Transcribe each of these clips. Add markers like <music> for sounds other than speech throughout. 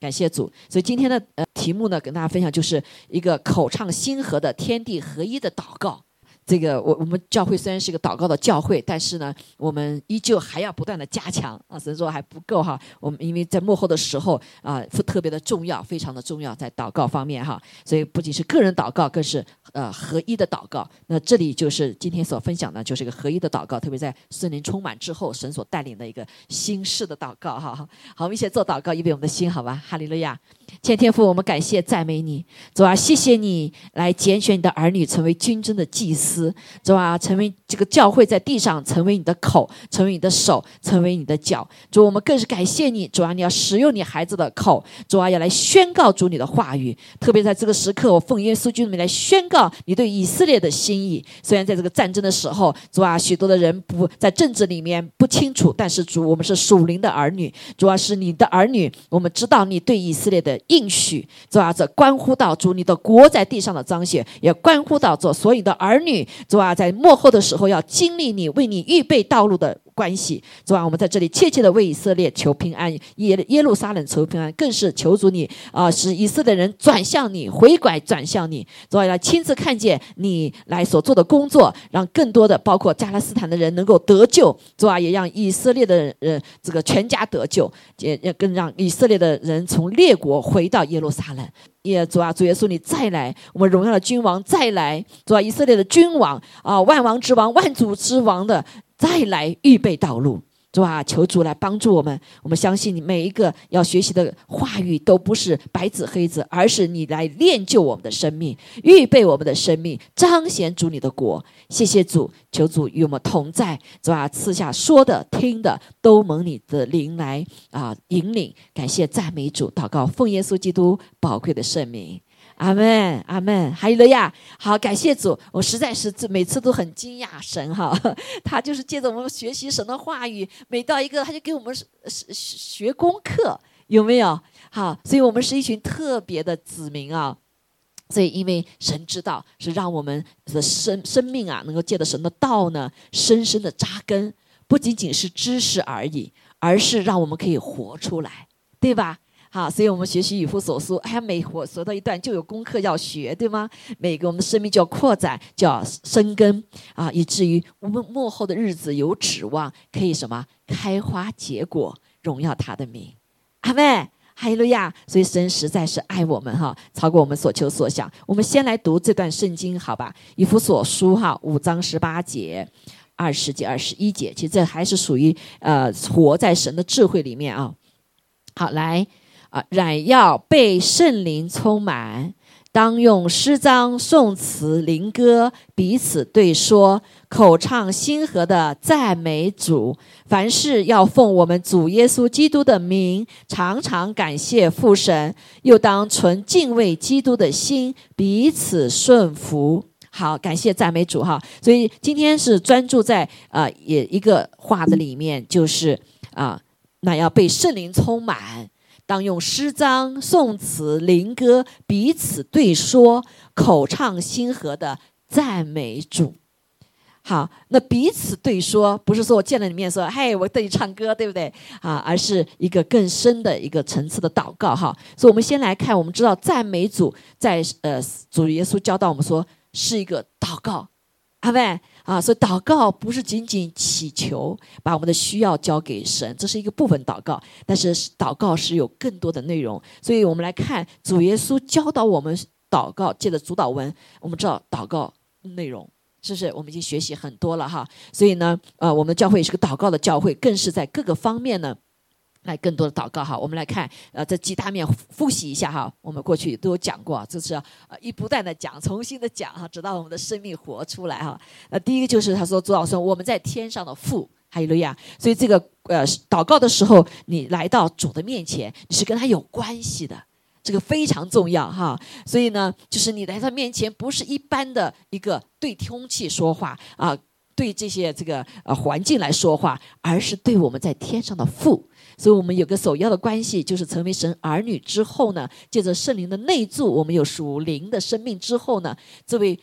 感谢主。所以今天的呃题目呢，跟大家分享就是一个口唱心和的天地合一的祷告。这个我我们教会虽然是一个祷告的教会，但是呢，我们依旧还要不断的加强啊。神说还不够哈，我们因为在幕后的时候啊，特别的重要，非常的重要，在祷告方面哈。所以不仅是个人祷告，更是呃合一的祷告。那这里就是今天所分享的，就是一个合一的祷告，特别在圣灵充满之后，神所带领的一个新式的祷告哈。好，我们一起做祷告，预备我们的心，好吧？哈利路亚。天天父，我们感谢赞美你，主啊，谢谢你来拣选你的儿女成为军中的祭司，主啊，成为这个教会在地上成为你的口，成为你的手，成为你的脚。主，我们更是感谢你，主啊，你要使用你孩子的口，主啊，要来宣告主你的话语。特别在这个时刻，我奉耶稣基督名来宣告你对以色列的心意。虽然在这个战争的时候，主啊，许多的人不在政治里面不清楚，但是主，我们是属灵的儿女，主要是你的儿女，我们知道你对以色列的。应许，主啊，这关乎到主你的国在地上的彰显，也关乎到做所有的儿女，主啊，在幕后的时候要经历你为你预备道路的关系，主啊，我们在这里切切的为以色列求平安，耶耶路撒冷求平安，更是求主你啊，使以色列人转向你，回拐转向你，主啊，来亲自看见你来所做的工作，让更多的包括加勒斯坦的人能够得救，主啊，也让以色列的人这个全家得救，也也更让以色列的人从列国回。到耶路撒冷，耶主啊，主耶稣，你再来，我们荣耀的君王再来，主啊，以色列的君王啊，万王之王、万主之王的再来，预备道路。主啊，求主来帮助我们。我们相信你每一个要学习的话语都不是白纸黑字，而是你来练就我们的生命，预备我们的生命，彰显主你的国。谢谢主，求主与我们同在。主啊，赐下说的、听的都蒙你的灵来啊引领。感谢赞美主，祷告奉耶稣基督宝贵的圣名。阿门，阿门，哈利路亚！好，感谢主，我实在是这每次都很惊讶神哈，<laughs> 他就是借着我们学习神的话语，每到一个他就给我们学功课，有没有？好，所以我们是一群特别的子民啊。所以，因为神知道是让我们的生生命啊，能够借着神的道呢，深深的扎根，不仅仅是知识而已，而是让我们可以活出来，对吧？好，所以我们学习以弗所书，哎，每活说到一段就有功课要学，对吗？每个我们的生命就要扩展，就要生根啊，以至于我们幕后的日子有指望，可以什么开花结果，荣耀他的名。阿妹，哈利路亚！所以神实在是爱我们哈，超过我们所求所想。我们先来读这段圣经，好吧？以弗所书哈，五章十八节、二十节、二十一节，其实这还是属于呃活在神的智慧里面啊。好，来。啊，然要被圣灵充满，当用诗章、颂词、灵歌彼此对说，口唱心和的赞美主。凡事要奉我们主耶稣基督的名，常常感谢父神。又当存敬畏基督的心，彼此顺服。好，感谢赞美主哈。所以今天是专注在啊，也一个话的里面，就是啊，那要被圣灵充满。当用诗章、颂词、灵歌彼此对说，口唱心和的赞美主。好，那彼此对说，不是说我见了你面说，嘿，我对你唱歌，对不对？啊，而是一个更深的一个层次的祷告。哈，所以我们先来看，我们知道赞美主，在呃主耶稣教导我们说，是一个祷告。阿妹啊，所以祷告不是仅仅祈求，把我们的需要交给神，这是一个部分祷告。但是祷告是有更多的内容，所以我们来看主耶稣教导我们祷告，借着主导文，我们知道祷告内容是不是？我们已经学习很多了哈。所以呢，呃，我们教会是个祷告的教会，更是在各个方面呢。来更多的祷告哈，我们来看呃这几大面复习一下哈，我们过去都有讲过，就是呃一不断的讲，重新的讲哈，直到我们的生命活出来哈。呃第一个就是他说主老说我们在天上的父，哈利路亚。所以这个呃祷告的时候，你来到主的面前，你是跟他有关系的，这个非常重要哈。所以呢，就是你来到面前，不是一般的一个对空气说话啊，对这些这个呃环境来说话，而是对我们在天上的父。所以我们有个首要的关系，就是成为神儿女之后呢，借着圣灵的内助，我们有属灵的生命之后呢，这位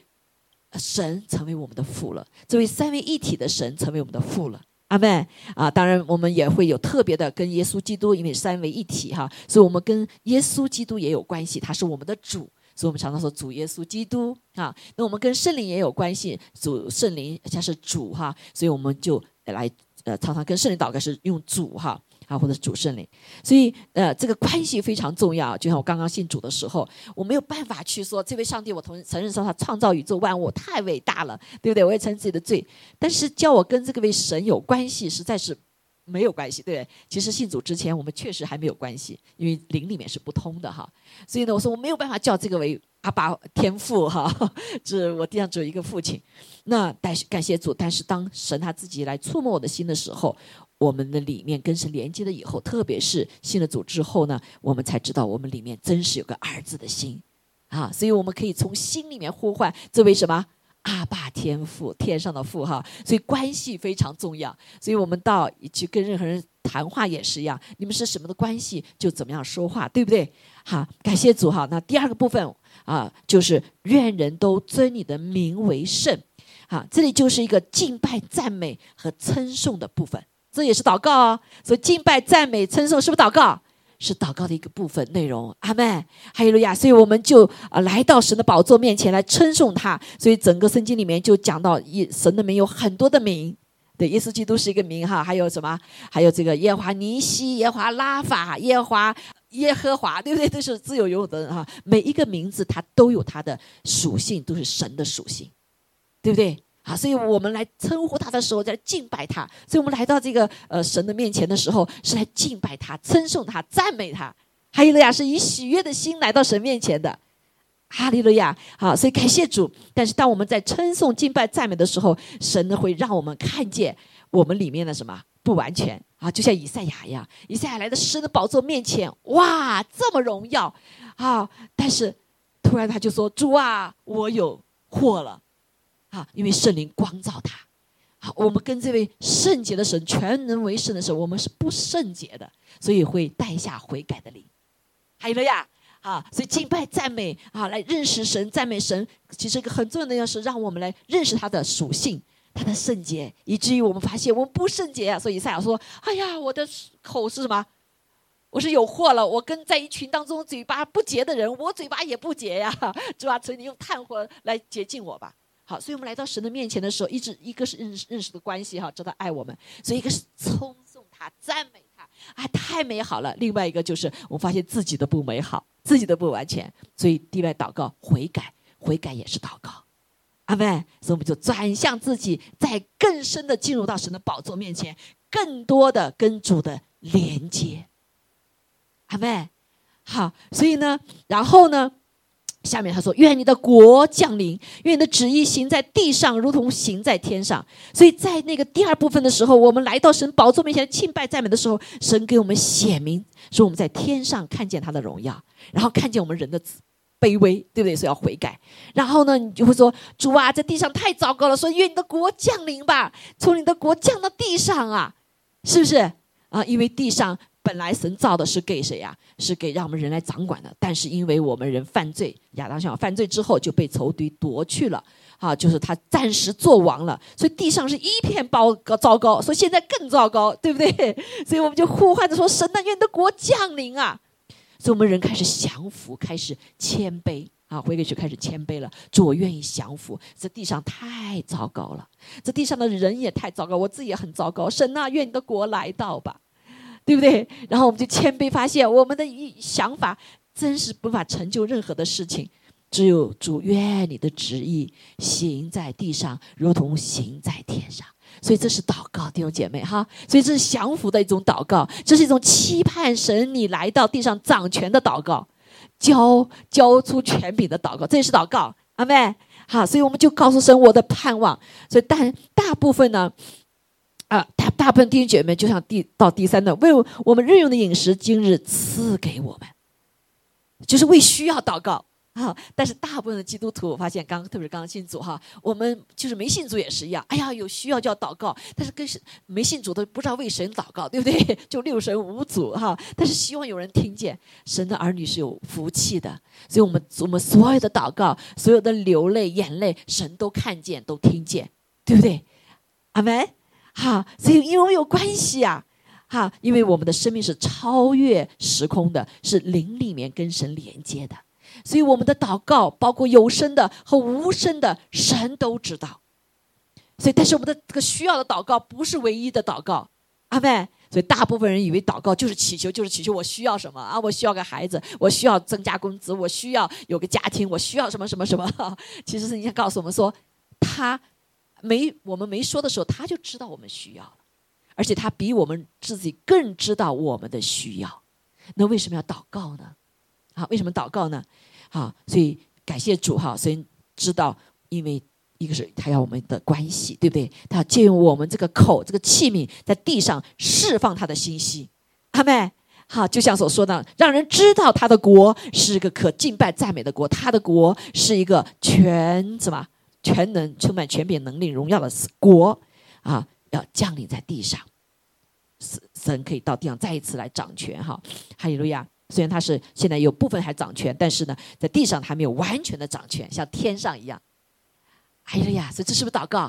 神成为我们的父了，这位三位一体的神成为我们的父了。阿门啊！当然，我们也会有特别的跟耶稣基督，因为三位一体哈，所以我们跟耶稣基督也有关系，他是我们的主，所以我们常常说主耶稣基督啊。那我们跟圣灵也有关系，主圣灵他是主哈，所以我们就来呃常常跟圣灵祷告是用主哈。啊，或者主圣灵，所以呃，这个关系非常重要。就像我刚刚信主的时候，我没有办法去说这位上帝，我同承认说他创造宇宙万物太伟大了，对不对？我也承认自己的罪，但是叫我跟这个位神有关系，实在是没有关系，对对？其实信主之前，我们确实还没有关系，因为灵里面是不通的哈。所以呢，我说我没有办法叫这个为阿爸天父哈，<laughs> 这我地上只有一个父亲。那但是感谢主，但是当神他自己来触摸我的心的时候。我们的里面跟神连接了以后，特别是信了主之后呢，我们才知道我们里面真是有个儿子的心，啊，所以我们可以从心里面呼唤这位什么阿爸天父，天上的父哈，所以关系非常重要。所以我们到去跟任何人谈话也是一样，你们是什么的关系，就怎么样说话，对不对？好，感谢主哈。那第二个部分啊，就是愿人都尊你的名为圣，好，这里就是一个敬拜、赞美和称颂的部分。这也是祷告哦，所以敬拜、赞美、称颂是不是祷告？是祷告的一个部分内容。阿门，哈利路亚。所以我们就啊来到神的宝座面前来称颂他。所以整个圣经里面就讲到，一神的名有很多的名，对，耶稣基督是一个名哈。还有什么？还有这个耶华尼西、耶华拉法、耶华耶和华，对不对？都是自由游的哈。每一个名字它都有它的属性，都是神的属性，对不对？啊，所以我们来称呼他的时候，在敬拜他。所以我们来到这个呃神的面前的时候，是来敬拜他、称颂他、赞美他。哈利路亚，是以喜悦的心来到神面前的。哈利路亚，好，所以感谢主。但是当我们在称颂、敬拜、赞美的时候，神呢会让我们看见我们里面的什么不完全啊，就像以赛亚一样，以赛亚来到神的宝座面前，哇，这么荣耀啊！但是突然他就说：“主啊，我有祸了。”啊，因为圣灵光照他，好，我们跟这位圣洁的神、全能为圣的神，我们是不圣洁的，所以会带下悔改的灵。还有了呀，啊，所以敬拜赞美啊，来认识神、赞美神，其实一个很重要的要是让我们来认识他的属性、他的圣洁，以至于我们发现我们不圣洁啊。所以赛亚说：“哎呀，我的口是什么？我是有祸了。我跟在一群当中嘴巴不洁的人，我嘴巴也不洁呀，是吧？所以你用炭火来洁净我吧。”好，所以我们来到神的面前的时候，一直一个是认识认识的关系哈，知道爱我们，所以一个是称颂他、赞美他，啊，太美好了。另外一个就是我发现自己的不美好，自己的不完全，所以地外祷告悔改，悔改也是祷告，阿妹。所以我们就转向自己，在更深的进入到神的宝座面前，更多的跟主的连接，阿妹。好，所以呢，然后呢？下面他说：“愿你的国降临，愿你的旨意行在地上，如同行在天上。”所以在那个第二部分的时候，我们来到神宝座面前敬拜赞美的时候，神给我们显明说我们在天上看见他的荣耀，然后看见我们人的卑微，对不对？所以要悔改。然后呢，你就会说：“主啊，在地上太糟糕了，说愿你的国降临吧，从你的国降到地上啊，是不是啊？因为地上。”本来神造的是给谁呀？是给让我们人来掌管的。但是因为我们人犯罪，亚当夏娃犯罪之后就被仇敌夺去了，啊，就是他暂时做王了。所以地上是一片包糟糕，所以现在更糟糕，对不对？所以我们就呼唤着说：“神呐愿你的国降临啊！”所以我们人开始降服，开始谦卑啊，回过去开始谦卑了。主，我愿意降服。这地上太糟糕了，这地上的人也太糟糕，我自己也很糟糕。神啊，愿你的国来到吧。对不对？然后我们就谦卑，发现我们的一想法真是无法成就任何的事情。只有主愿你的旨意行在地上，如同行在天上。所以这是祷告，弟兄姐妹哈。所以这是降服的一种祷告，这是一种期盼神你来到地上掌权的祷告，交交出权柄的祷告，这也是祷告。阿妹，好，所以我们就告诉神我的盼望。所以但大部分呢。大部分弟兄姐妹就像第到第三段，为我们日用的饮食，今日赐给我们，就是为需要祷告啊。但是大部分的基督徒，我发现刚特别是刚刚信主哈，我们就是没信主也是一样。哎呀，有需要就要祷告，但是跟没信主的不知道为神祷告，对不对？<laughs> 就六神无主哈。但是希望有人听见神的儿女是有福气的，所以我们我们所有的祷告，所有的流泪眼泪，神都看见都听见，对不对？阿门。哈，所以因为有关系呀，哈，因为我们的生命是超越时空的，是灵里面跟神连接的，所以我们的祷告包括有声的和无声的，神都知道。所以，但是我们的这个需要的祷告不是唯一的祷告，阿妹。所以，大部分人以为祷告就是祈求，就是祈求我需要什么啊？我需要个孩子，我需要增加工资，我需要有个家庭，我需要什么什么什么？其实是你想告诉我们说，他没我们没说的时候，他就知道我们需要了，而且他比我们自己更知道我们的需要。那为什么要祷告呢？啊，为什么祷告呢？好，所以感谢主哈，所以知道因为。一个是他要我们的关系，对不对？他要借用我们这个口、这个器皿，在地上释放他的信息。阿妹，好，就像所说的，让人知道他的国是一个可敬拜赞美的国，他的国是一个全什么全能、充满权柄、能力、荣耀的国啊！要降临在地上，神神可以到地上再一次来掌权。哈，哈利路亚！虽然他是现在有部分还掌权，但是呢，在地上还没有完全的掌权，像天上一样。哎呀，这这是不是祷告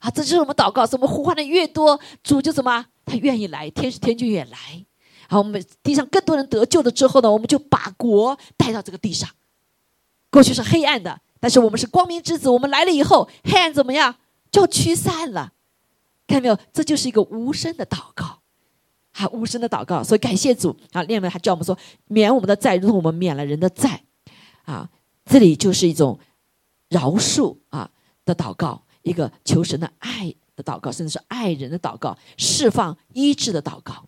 啊？这就是我们祷告，什么呼唤的越多，主就怎么他愿意来，天使天就也来。好，我们地上更多人得救了之后呢，我们就把国带到这个地上。过去是黑暗的，但是我们是光明之子，我们来了以后，黑暗怎么样就驱散了？看到没有？这就是一个无声的祷告，啊，无声的祷告。所以感谢主啊！另外还教我们说，免我们的债，如同我们免了人的债。啊，这里就是一种饶恕啊。的祷告，一个求神的爱的祷告，甚至是爱人的祷告，释放医治的祷告。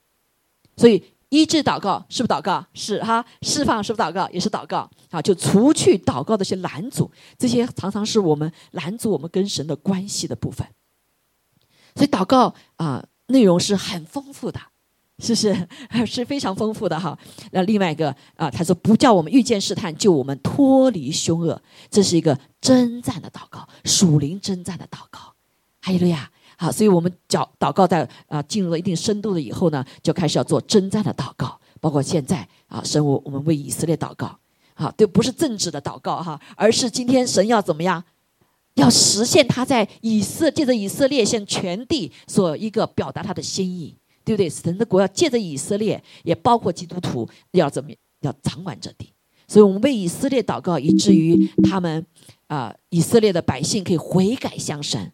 所以医治祷告是不祷告？是哈，释放是不祷告？也是祷告。啊，就除去祷告的一些拦阻，这些常常是我们拦阻我们跟神的关系的部分。所以祷告啊，内容是很丰富的。是不是 <laughs> 是非常丰富的哈？那另外一个啊，他说不叫我们遇见试探，就我们脱离凶恶，这是一个征战的祷告，属灵征战的祷告。哈利路亚！好，所以我们叫祷告在啊进入了一定深度了以后呢，就开始要做征战的祷告。包括现在啊，神我我们为以色列祷告，啊，对，不是政治的祷告哈，而是今天神要怎么样，要实现他在以色借着以色列向全地所一个表达他的心意。对不对？神的国要借着以色列，也包括基督徒，要怎么要掌管这地？所以我们为以色列祷告，以至于他们啊，以色列的百姓可以悔改向神，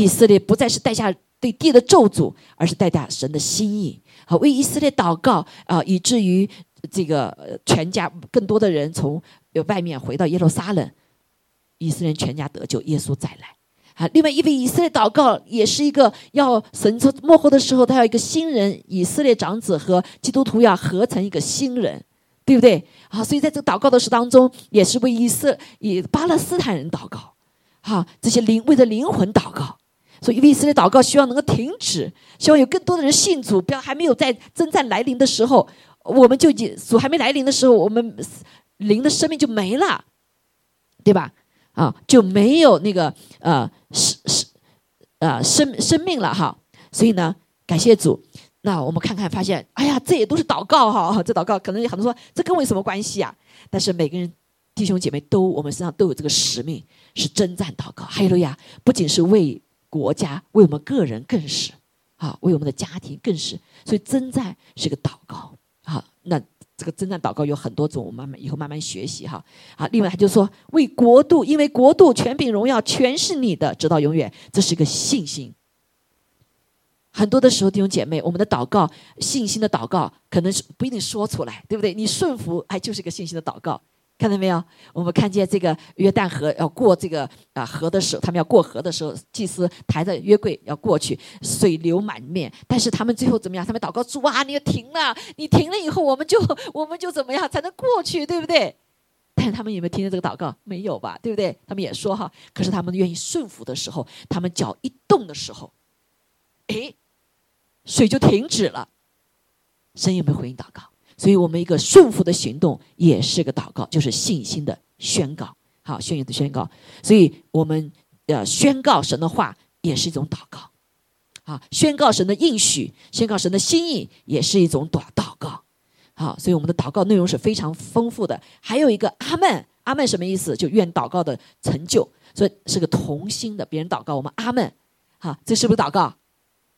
以色列不再是带下对地的咒诅，而是带下神的心意。好，为以色列祷告啊，以至于这个全家更多的人从外面回到耶路撒冷，以色列全家得救，耶稣再来。啊，另外一位以色列祷告也是一个要神从幕后的时候，他要一个新人，以色列长子和基督徒要合成一个新人，对不对？啊，所以在这个祷告的事当中，也是为以色以巴勒斯坦人祷告，哈，这些灵为了灵魂祷告，所以以色列祷告希望能够停止，希望有更多的人信主，不要还没有在征战来临的时候，我们就已经主还没来临的时候，我们灵的生命就没了，对吧？啊，就没有那个呃。是是，呃，生生命了哈，所以呢，感谢主。那我们看看，发现，哎呀，这也都是祷告哈。这祷告可能有很多说，这跟我有什么关系啊？但是每个人弟兄姐妹都，我们身上都有这个使命，是征战祷告。哈利路亚！不仅是为国家，为我们个人更是啊，为我们的家庭更是。所以征战是个祷告好，那。这个征战祷告有很多种，我们慢慢以后慢慢学习哈。好，另外他就说为国度，因为国度、权柄、荣耀全是你的，直到永远。这是一个信心。很多的时候，弟兄姐妹，我们的祷告、信心的祷告，可能是不一定说出来，对不对？你顺服，哎，就是一个信心的祷告。看到没有？我们看见这个约旦河要过这个啊河的时候，他们要过河的时候，祭司抬着约柜要过去，水流满面。但是他们最后怎么样？他们祷告主啊，你要停了，你停了以后，我们就 <laughs> 我们就怎么样才能过去，对不对？但是他们有没有听见这个祷告？没有吧，对不对？他们也说哈，可是他们愿意顺服的时候，他们脚一动的时候，哎，水就停止了。神有没有回应祷告？所以我们一个顺服的行动也是个祷告，就是信心的宣告。好，宣言的宣告。所以我们呃宣告神的话也是一种祷告。啊，宣告神的应许，宣告神的心意也是一种祷祷告。好，所以我们的祷告内容是非常丰富的。还有一个阿门，阿门什么意思？就愿祷告的成就。所以是个同心的，别人祷告我们阿门。好，这是不是祷告？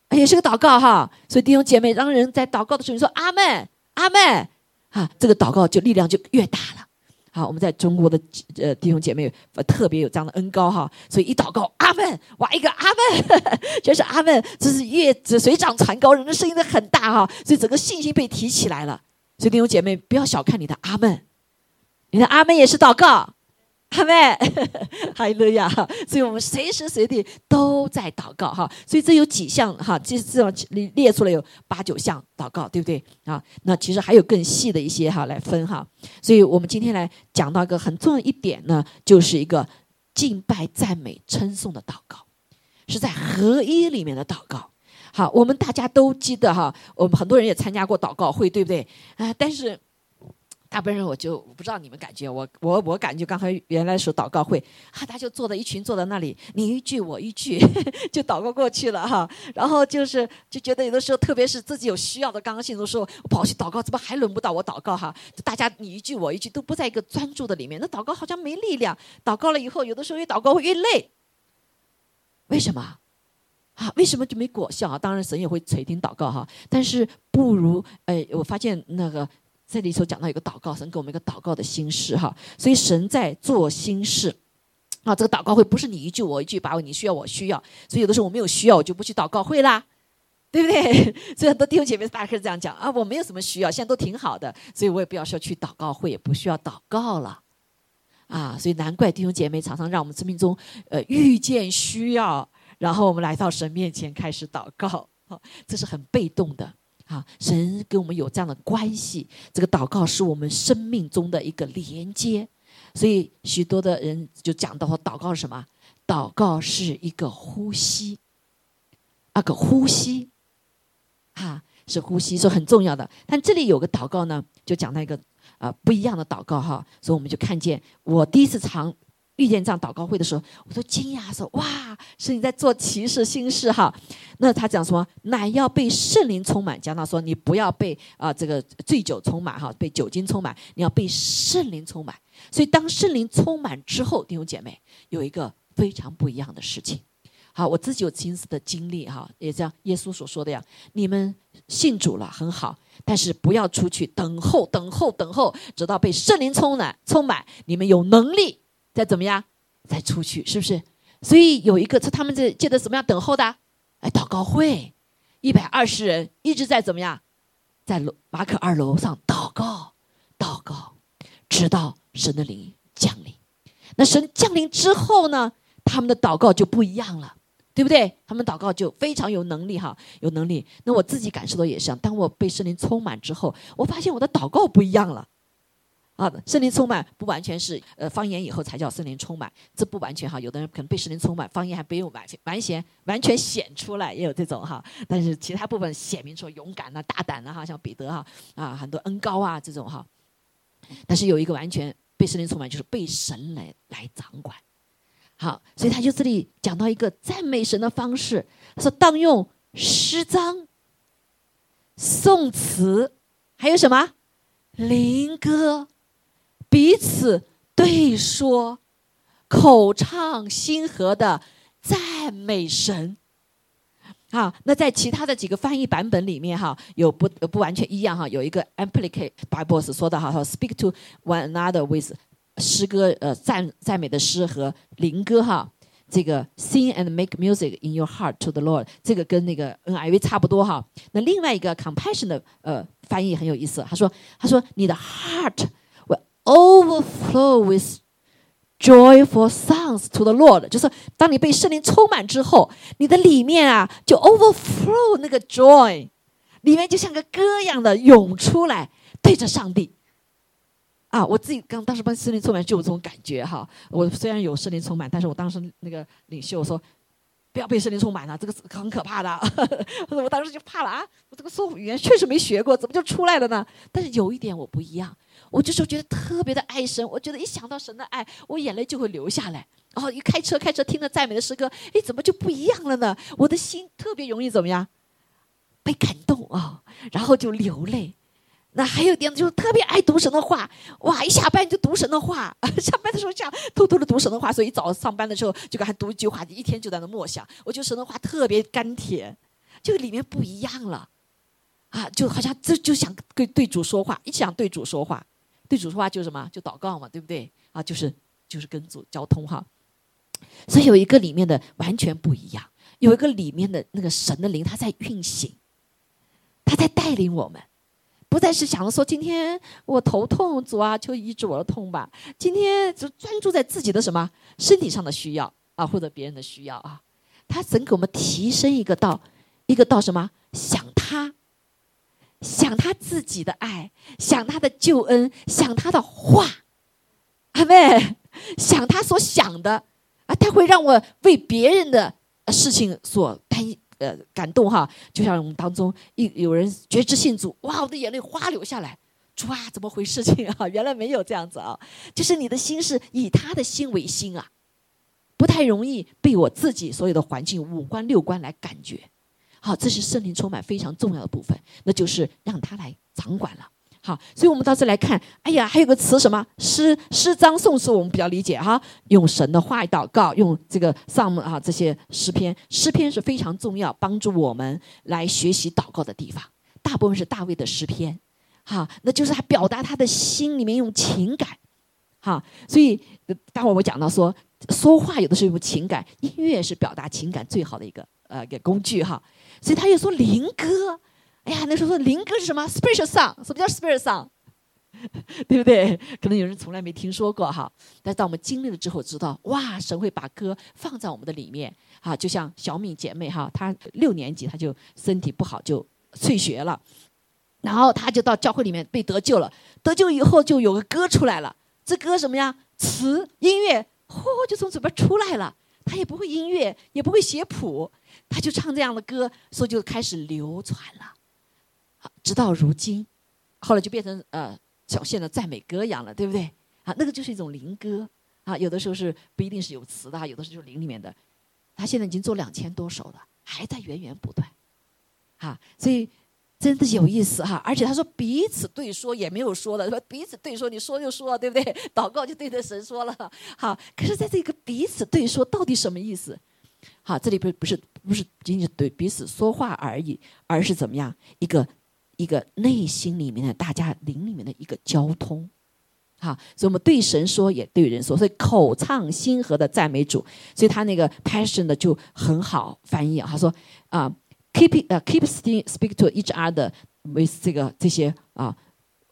也是个祷告哈。所以弟兄姐妹，当人在祷告的时候，你说阿门，阿门，啊，这个祷告就力量就越大了。好，我们在中国的呃弟兄姐妹特别有这样的恩高哈，所以一祷告阿门，哇一个阿门，<laughs> 就是阿门，这是越水涨船高，人的声音都很大哈，所以整个信心被提起来了。所以弟兄姐妹不要小看你的阿门，你的阿门也是祷告。阿妹，<laughs> 哈利路亚！所以我们随时随地都在祷告哈。所以这有几项哈，这这种列列出来有八九项祷告，对不对啊？那其实还有更细的一些哈来分哈。所以我们今天来讲到一个很重要一点呢，就是一个敬拜、赞美、称颂的祷告，是在合一里面的祷告。好，我们大家都记得哈，我们很多人也参加过祷告会，对不对啊？但是。大部分人我就我不知道你们感觉我我我感觉刚才原来是祷告会，哈，他就坐在一群坐在那里，你一句我一句 <laughs> 就祷告过去了哈，然后就是就觉得有的时候特别是自己有需要的刚刚信主时候，我跑去祷告，怎么还轮不到我祷告哈？大家你一句我一句都不在一个专注的里面，那祷告好像没力量。祷告了以后，有的时候越祷告会越累，为什么？啊，为什么就没果效啊？当然神也会垂听祷告哈，但是不如哎，我发现那个。这里头讲到一个祷告，神给我们一个祷告的心事哈，所以神在做心事啊。这个祷告会不是你一句我一句，把你需要我需要，所以有的时候我没有需要，我就不去祷告会啦，对不对？<laughs> 所以很多弟兄姐妹大家可以这样讲啊，我没有什么需要，现在都挺好的，所以我也不要说去祷告会，也不需要祷告了啊。所以难怪弟兄姐妹常常让我们生命中呃遇见需要，然后我们来到神面前开始祷告，这是很被动的。啊，神跟我们有这样的关系，这个祷告是我们生命中的一个连接，所以许多的人就讲到，祷告是什么？祷告是一个呼吸，那个呼吸，啊，是呼吸，是很重要的。但这里有个祷告呢，就讲到一个啊不一样的祷告哈，所以我们就看见我第一次尝。遇见这样祷告会的时候，我都惊讶说：“哇，是你在做骑士心事哈？”那他讲什么？乃要被圣灵充满。讲到说，你不要被啊这个醉酒充满哈，被酒精充满，你要被圣灵充满。所以当圣灵充满之后，弟兄姐妹有一个非常不一样的事情。好，我自己有亲自的经历哈，也像耶稣所说的呀，你们信主了很好，但是不要出去等候，等候，等候，直到被圣灵充满，充满，你们有能力。再怎么样，再出去，是不是？所以有一个，他们在记得怎么样等候的？哎，祷告会，一百二十人一直在怎么样，在楼马可二楼上祷告，祷告，直到神的灵降临。那神降临之后呢，他们的祷告就不一样了，对不对？他们祷告就非常有能力哈，有能力。那我自己感受到也是，当我被圣灵充满之后，我发现我的祷告不一样了。啊，圣灵充满不完全是呃方言以后才叫圣灵充满，这不完全哈。有的人可能被圣灵充满，方言还没有完全完全完全显出来，也有这种哈。但是其他部分显明出勇敢呐、大胆呐哈，像彼得哈啊，很多恩高啊这种哈。但是有一个完全被圣灵充满，就是被神来来掌管。好，所以他就这里讲到一个赞美神的方式，说当用诗章、颂词，还有什么灵歌。彼此对说，口唱心和的赞美神。啊，那在其他的几个翻译版本里面，哈，有不不完全一样哈。有一个 Amplified Bible 说的哈，说 Speak to one another with 诗歌呃赞赞美的诗和灵歌哈。这个 Sing and make music in your heart to the Lord，这个跟那个 NIV 差不多哈。那另外一个 Compassion 的呃翻译很有意思，他说他说你的 heart。Overflow with joyful songs to the Lord，就是当你被圣灵充满之后，你的里面啊就 overflow 那个 joy，里面就像个歌一样的涌出来，对着上帝。啊，我自己刚当时被圣灵充满就有这种感觉哈。我虽然有圣灵充满，但是我当时那个领袖说。不要被圣灵充满了，这个很可怕的。<laughs> 我当时就怕了啊！我这个说语言确实没学过，怎么就出来了呢？但是有一点我不一样，我就是觉得特别的爱神。我觉得一想到神的爱，我眼泪就会流下来。然后一开车开车听着赞美的诗歌，哎，怎么就不一样了呢？我的心特别容易怎么样？被感动啊，然后就流泪。那还有点就是特别爱读神的话，哇！一下班就读神的话，<laughs> 上班的时候这样偷偷的读神的话，所以一早上班的时候就给他读一句话，一天就在那默想。我觉得神的话特别甘甜，就里面不一样了，啊，就好像这就想对对主说话，一想对主说话，对主说话就是什么？就祷告嘛，对不对？啊，就是就是跟主交通哈。所以有一个里面的完全不一样，有一个里面的那个神的灵，他在运行，他在带领我们。不再是想着说今天我头痛，主啊，就医治我的痛吧。今天就专注在自己的什么身体上的需要啊，或者别人的需要啊。他怎给我们提升一个到一个到什么？想他，想他自己的爱，想他的救恩，想他的话，阿妹，想他所想的啊，他会让我为别人的事情所担。呃，感动哈，就像我们当中一有人觉知信主，哇，我的眼泪哗流下来，主啊，怎么回事情啊？<laughs> 原来没有这样子啊，就是你的心是以他的心为心啊，不太容易被我自己所有的环境五官六官来感觉。好，这是圣灵充满非常重要的部分，那就是让他来掌管了。好，所以我们到这来看，哎呀，还有个词什么诗诗章颂词，我们比较理解哈。用神的话祷告，用这个 some 啊这些诗篇，诗篇是非常重要，帮助我们来学习祷告的地方。大部分是大卫的诗篇，哈，那就是他表达他的心里面用情感，哈。所以待会儿我讲到说，说话有的时候用情感，音乐是表达情感最好的一个呃一个工具哈。所以他又说灵歌。哎呀，那时候说灵歌是什么？spiritual song，什么叫 spiritual song？<laughs> 对不对？可能有人从来没听说过哈。但是当我们经历了之后，知道哇，神会把歌放在我们的里面啊。就像小敏姐妹哈，她六年级，她就身体不好就退学了，然后她就到教会里面被得救了。得救以后就有个歌出来了，这歌什么呀？词音乐，嚯，就从嘴边出来了。他也不会音乐，也不会写谱，他就唱这样的歌，所以就开始流传了。直到如今，后来就变成呃，小现的赞美歌一样了，对不对？啊，那个就是一种灵歌啊，有的时候是不一定是有词的，有的时候是灵里面的。他现在已经做两千多首了，还在源源不断，啊，所以真的有意思哈。而且他说彼此对说也没有说的，说彼此对说，你说就说，对不对？<laughs> 祷告就对着神说了，好。可是在这个彼此对说到底什么意思？好，这里不不是不是仅仅对彼此说话而已，而是怎么样一个。一个内心里面的大家灵里面的一个交通，好，所以我们对神说，也对人说，所以口唱心和的赞美主，所以他那个 passion 的就很好翻译。他说啊，keep 呃 keep speak to each other with 这个这些啊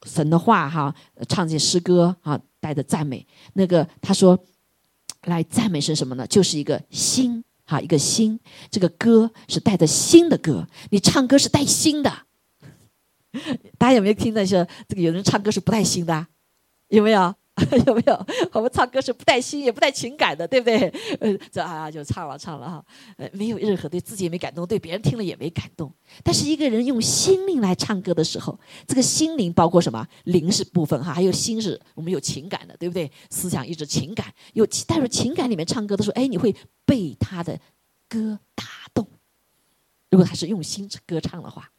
神的话哈，唱这些诗歌啊，带着赞美。那个他说来赞美是什么呢？就是一个心哈，一个心。这个歌是带着心的歌，你唱歌是带心的。<laughs> 大家有没有听到说这个有人唱歌是不带心的？有没有？<laughs> 有没有？我们唱歌是不带心也不带情感的，对不对？呃，这啊就唱了唱了哈，呃，没有任何对自己也没感动，对别人听了也没感动。但是一个人用心灵来唱歌的时候，这个心灵包括什么？灵是部分哈，还有心是我们有情感的，对不对？思想意志情感有带入情感里面唱歌的时候，哎，你会被他的歌打动。如果他是用心歌唱的话。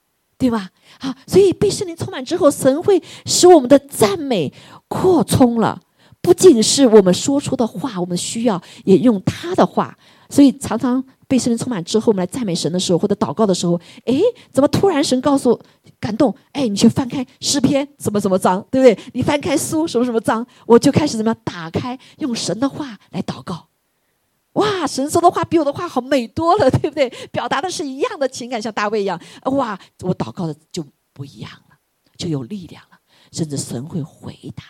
对吧？好，所以被圣灵充满之后，神会使我们的赞美扩充了，不仅是我们说出的话，我们需要也用他的话。所以常常被圣灵充满之后，我们来赞美神的时候，或者祷告的时候，哎，怎么突然神告诉感动？哎，你去翻开诗篇什么什么章，对不对？你翻开书什么什么章，我就开始怎么样打开，用神的话来祷告。哇，神说的话比我的话好美多了，对不对？表达的是一样的情感，像大卫一样。哇，我祷告的就不一样了，就有力量了，甚至神会回答。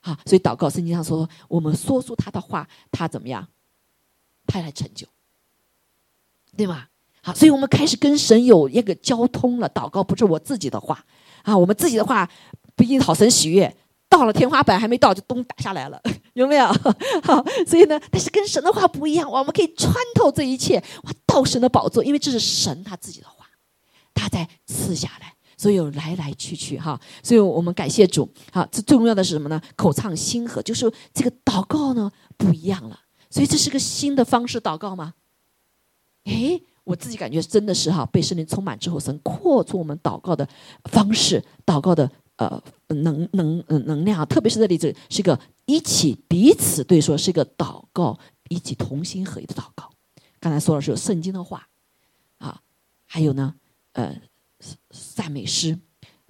好，所以祷告圣经上说，我们说出他的话，他怎么样？他来成就，对吗？好，所以我们开始跟神有一个交通了。祷告不是我自己的话啊，我们自己的话不一定讨神喜悦。到了天花板还没到，就咚打下来了，有没有？好，<laughs> 所以呢，但是跟神的话不一样，我们可以穿透这一切，哇，到神的宝座，因为这是神他自己的话，他在赐下来，所以有来来去去哈，所以我们感谢主。好，这最重要的是什么呢？口唱心和，就是这个祷告呢不一样了，所以这是个新的方式祷告吗？诶，我自己感觉真的是哈，被圣灵充满之后，神扩出我们祷告的方式，祷告的。呃，能能能量，特别是这里这是个一起彼此对说，是一个祷告，一起同心合一的祷告。刚才说的是有圣经的话，啊，还有呢，呃，赞美诗、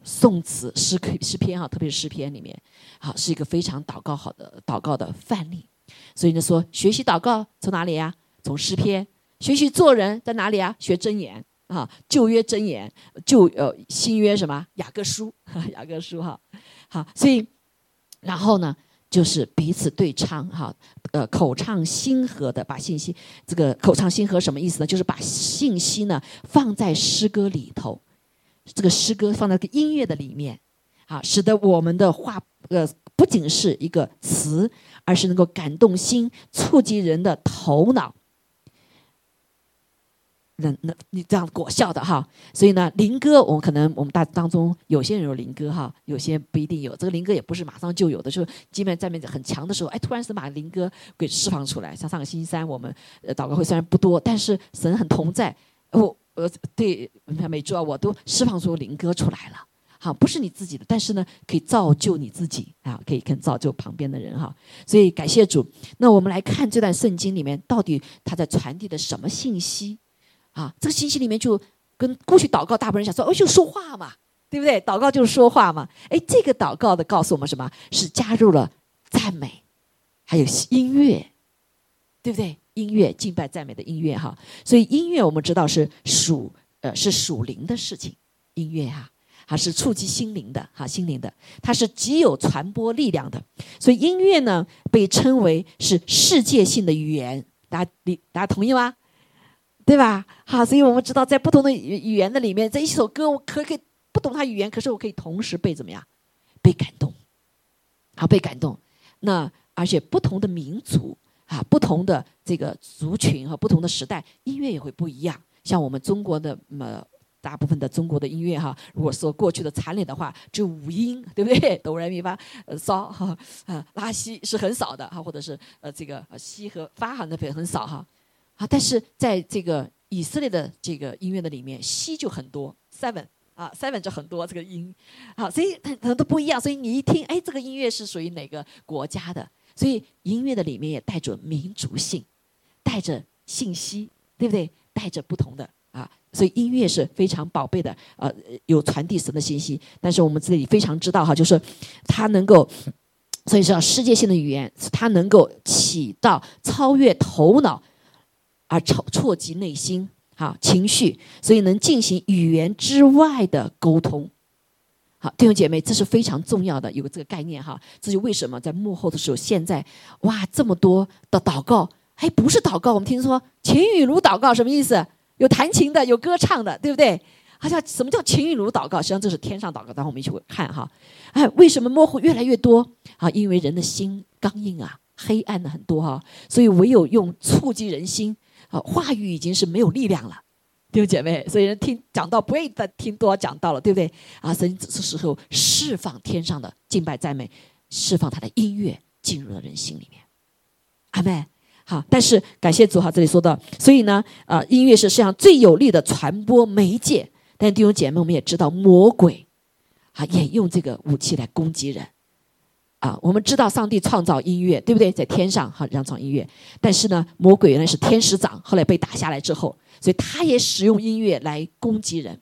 颂词、诗诗篇啊，特别是诗篇里面，好是一个非常祷告好的祷告的范例。所以呢，说学习祷告从哪里呀？从诗篇。学习做人在哪里啊？学箴言啊，旧约箴言，旧呃新约什么？雅各书，<laughs> 雅各书哈。好，所以然后呢，就是彼此对唱哈，呃，口唱心和的把信息，这个口唱心和什么意思呢？就是把信息呢放在诗歌里头，这个诗歌放在音乐的里面，啊，使得我们的话呃不仅是一个词，而是能够感动心，触及人的头脑。那那你这样果笑的哈，所以呢，灵歌我们可能我们大当中有些人有灵歌哈，有些不一定有。这个灵歌也不是马上就有的，就是基本在面很强的时候，哎，突然是把灵歌给释放出来。像上个星期三我们祷告会虽然不多，但是神很同在。我呃对，你看每周啊我都释放出灵歌出来了，好，不是你自己的，但是呢可以造就你自己啊，可以更造就旁边的人哈。所以感谢主。那我们来看这段圣经里面到底他在传递的什么信息？啊，这个信息里面就跟过去祷告，大部分人想说，哦，就说话嘛，对不对？祷告就是说话嘛。哎，这个祷告的告诉我们什么？是加入了赞美，还有音乐，对不对？音乐敬拜赞美的音乐哈。所以音乐我们知道是属呃是属灵的事情，音乐哈，它是触及心灵的哈，心灵的，它是极有传播力量的。所以音乐呢被称为是世界性的语言，大家你大家同意吗？对吧？好，所以我们知道，在不同的语语言的里面，在一首歌，我可可以不懂它语言，可是我可以同时被怎么样？被感动，好，被感动。那而且不同的民族啊，不同的这个族群和不同的时代，音乐也会不一样。像我们中国的么大部分的中国的音乐哈，如果说过去的残联的话，只有五音，对不对？<laughs> 哆来咪发呃嗦哈啊拉西是很少的哈，或者是呃这个西和发哈那边很少哈。啊，但是在这个以色列的这个音乐的里面，西就很多，seven 啊，seven 就很多这个音，好，所以很很多不一样，所以你一听，哎，这个音乐是属于哪个国家的？所以音乐的里面也带着民族性，带着信息，对不对？带着不同的啊，所以音乐是非常宝贝的，呃，有传递神的信息。但是我们这里非常知道哈，就是它能够，所以说世界性的语言，它能够起到超越头脑。而触触及内心，好情绪，所以能进行语言之外的沟通。好，弟兄姐妹，这是非常重要的，有个这个概念哈。这就为什么在幕后的时候，现在哇这么多的祷告，哎不是祷告。我们听说情雨如祷告，什么意思？有弹琴的，有歌唱的，对不对？好像什么叫情雨如祷告？实际上这是天上祷告。待会我们一起会看哈。哎，为什么模糊越来越多？啊，因为人的心刚硬啊，黑暗的很多哈。所以唯有用触及人心。话语已经是没有力量了，弟兄姐妹，所以人听讲到不愿意再听多讲到了，对不对？啊，所以这时候释放天上的敬拜赞美，释放他的音乐进入了人心里面。阿妹，好，但是感谢主哈，这里说到，所以呢，啊，音乐是世界上最有力的传播媒介。但弟兄姐妹，我们也知道魔鬼啊，也用这个武器来攻击人。啊，我们知道上帝创造音乐，对不对？在天上哈，让创音乐。但是呢，魔鬼原来是天使长，后来被打下来之后，所以他也使用音乐来攻击人。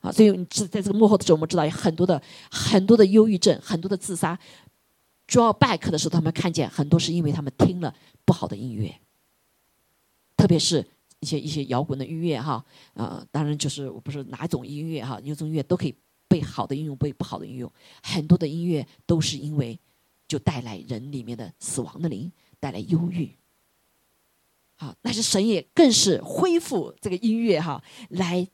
啊，所以你知在这个幕后的时候，我们知道有很多的很多的忧郁症，很多的自杀。draw back 的时候，他们看见很多是因为他们听了不好的音乐，特别是一些一些摇滚的音乐哈。呃，当然就是我不是哪种音乐哈，哪种音乐都可以。被好的应用，被不好的应用，很多的音乐都是因为就带来人里面的死亡的灵，带来忧郁。好，但是神也更是恢复这个音乐哈，来